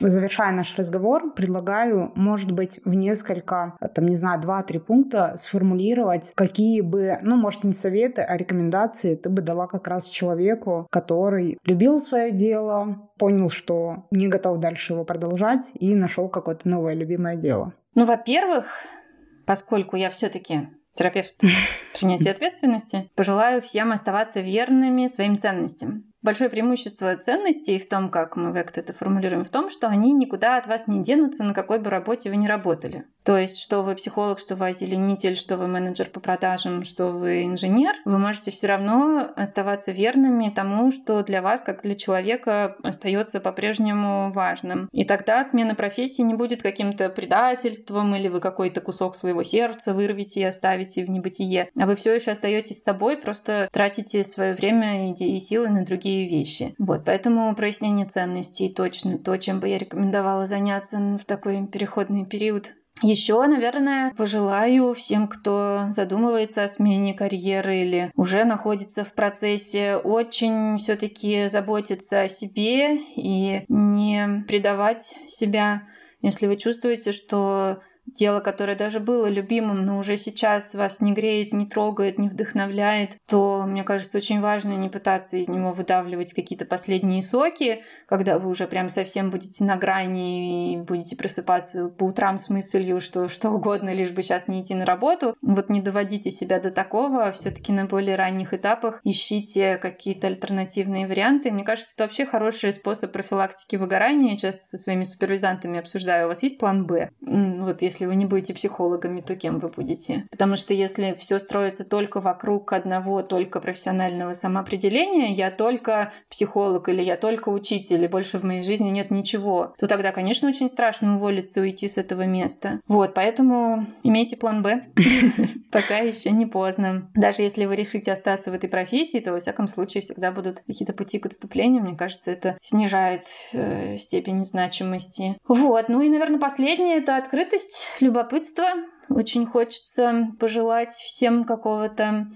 Завершая наш разговор, предлагаю, может быть, в несколько, там, не знаю, два-три пункта сформулировать, какие бы, ну, может, не советы, а рекомендации ты бы дала как раз человеку, который любил свое дело, понял, что не готов дальше его продолжать и нашел какое-то новое любимое дело. Ну, во-первых, поскольку я все-таки терапевт принятия ответственности, пожелаю всем оставаться верными своим ценностям. Большое преимущество ценностей в том, как мы как-то это формулируем, в том, что они никуда от вас не денутся, на какой бы работе вы ни работали. То есть, что вы психолог, что вы озеленитель, что вы менеджер по продажам, что вы инженер, вы можете все равно оставаться верными тому, что для вас, как для человека, остается по-прежнему важным. И тогда смена профессии не будет каким-то предательством, или вы какой-то кусок своего сердца вырвете и оставите в небытие. А вы все еще остаетесь собой, просто тратите свое время и силы на другие такие вещи. Вот, поэтому прояснение ценностей точно то, чем бы я рекомендовала заняться в такой переходный период. Еще, наверное, пожелаю всем, кто задумывается о смене карьеры или уже находится в процессе, очень все-таки заботиться о себе и не предавать себя, если вы чувствуете, что дело, которое даже было любимым, но уже сейчас вас не греет, не трогает, не вдохновляет, то, мне кажется, очень важно не пытаться из него выдавливать какие-то последние соки, когда вы уже прям совсем будете на грани и будете просыпаться по утрам с мыслью, что что угодно, лишь бы сейчас не идти на работу. Вот не доводите себя до такого, а все таки на более ранних этапах ищите какие-то альтернативные варианты. Мне кажется, это вообще хороший способ профилактики выгорания. Я часто со своими супервизантами обсуждаю, у вас есть план «Б»? Вот если вы не будете психологами, то кем вы будете? Потому что если все строится только вокруг одного только профессионального самоопределения, я только психолог или я только учитель, и больше в моей жизни нет ничего, то тогда, конечно, очень страшно уволиться и уйти с этого места. Вот, поэтому имейте план «Б», пока еще не поздно. Даже если вы решите остаться в этой профессии, то, во всяком случае, всегда будут какие-то пути к отступлению. Мне кажется, это снижает э, степень значимости. Вот, ну и, наверное, последнее — это открытость любопытство. Очень хочется пожелать всем какого-то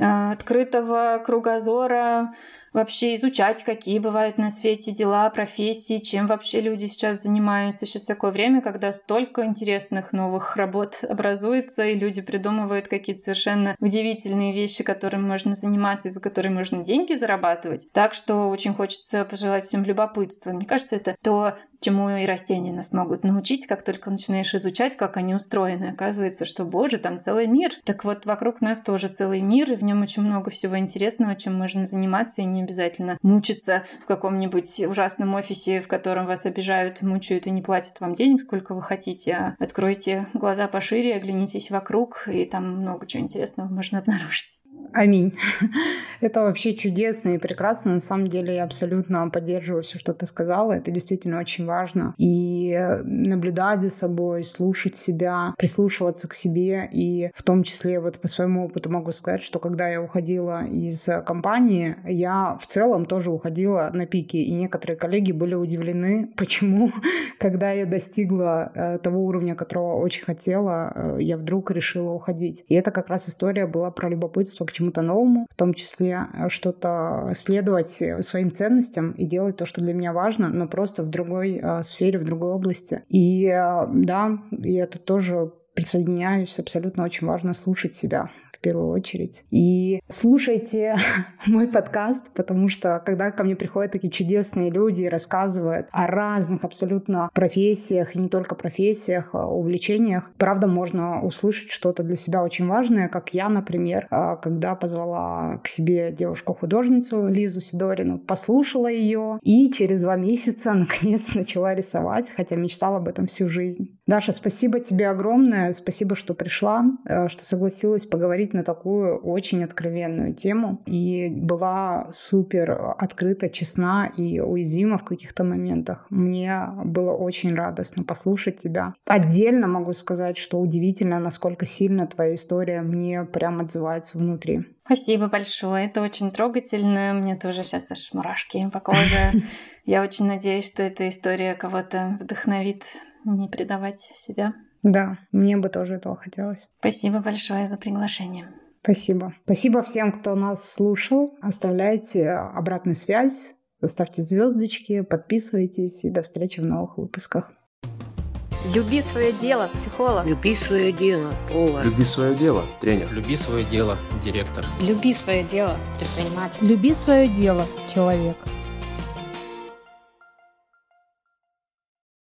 а, открытого кругозора, вообще изучать, какие бывают на свете дела, профессии, чем вообще люди сейчас занимаются. Сейчас такое время, когда столько интересных новых работ образуется, и люди придумывают какие-то совершенно удивительные вещи, которыми можно заниматься и за которые можно деньги зарабатывать. Так что очень хочется пожелать всем любопытства. Мне кажется, это то, чему и растения нас могут научить, как только начинаешь изучать, как они устроены. Оказывается, что, боже, там целый мир. Так вот, вокруг нас тоже целый мир, и в нем очень много всего интересного, чем можно заниматься, и не обязательно мучиться в каком-нибудь ужасном офисе, в котором вас обижают, мучают и не платят вам денег, сколько вы хотите. А откройте глаза пошире, оглянитесь вокруг, и там много чего интересного можно обнаружить. Аминь. Это вообще чудесно и прекрасно. На самом деле я абсолютно поддерживаю все, что ты сказала. Это действительно очень важно. И наблюдать за собой, слушать себя, прислушиваться к себе. И в том числе вот по своему опыту могу сказать, что когда я уходила из компании, я в целом тоже уходила на пике. И некоторые коллеги были удивлены, почему, когда я достигла э, того уровня, которого очень хотела, э, я вдруг решила уходить. И это как раз история была про любопытство к чему-то новому, в том числе э, что-то следовать своим ценностям и делать то, что для меня важно, но просто в другой э, сфере, в другой области. И э, да, я тут тоже присоединяюсь, абсолютно очень важно слушать себя в первую очередь. И слушайте мой подкаст, потому что когда ко мне приходят такие чудесные люди и рассказывают о разных абсолютно профессиях, и не только профессиях, а увлечениях, правда, можно услышать что-то для себя очень важное, как я, например, а, когда позвала к себе девушку-художницу Лизу Сидорину, послушала ее и через два месяца наконец начала рисовать, хотя мечтала об этом всю жизнь. Даша, спасибо тебе огромное, спасибо, что пришла, э, что согласилась поговорить говорить на такую очень откровенную тему и была супер открыта, честна и уязвима в каких-то моментах. Мне было очень радостно послушать тебя. Отдельно могу сказать, что удивительно, насколько сильно твоя история мне прям отзывается внутри. Спасибо большое, это очень трогательно. Мне тоже сейчас аж мурашки по коже. Я очень надеюсь, что эта история кого-то вдохновит не предавать себя. Да, мне бы тоже этого хотелось. Спасибо большое за приглашение. Спасибо. Спасибо всем, кто нас слушал. Оставляйте обратную связь, ставьте звездочки, подписывайтесь и до встречи в новых выпусках. Люби свое дело, психолог. Люби свое дело, повар. Люби свое дело, тренер. Люби свое дело, директор. Люби свое дело, предприниматель. Люби свое дело, человек.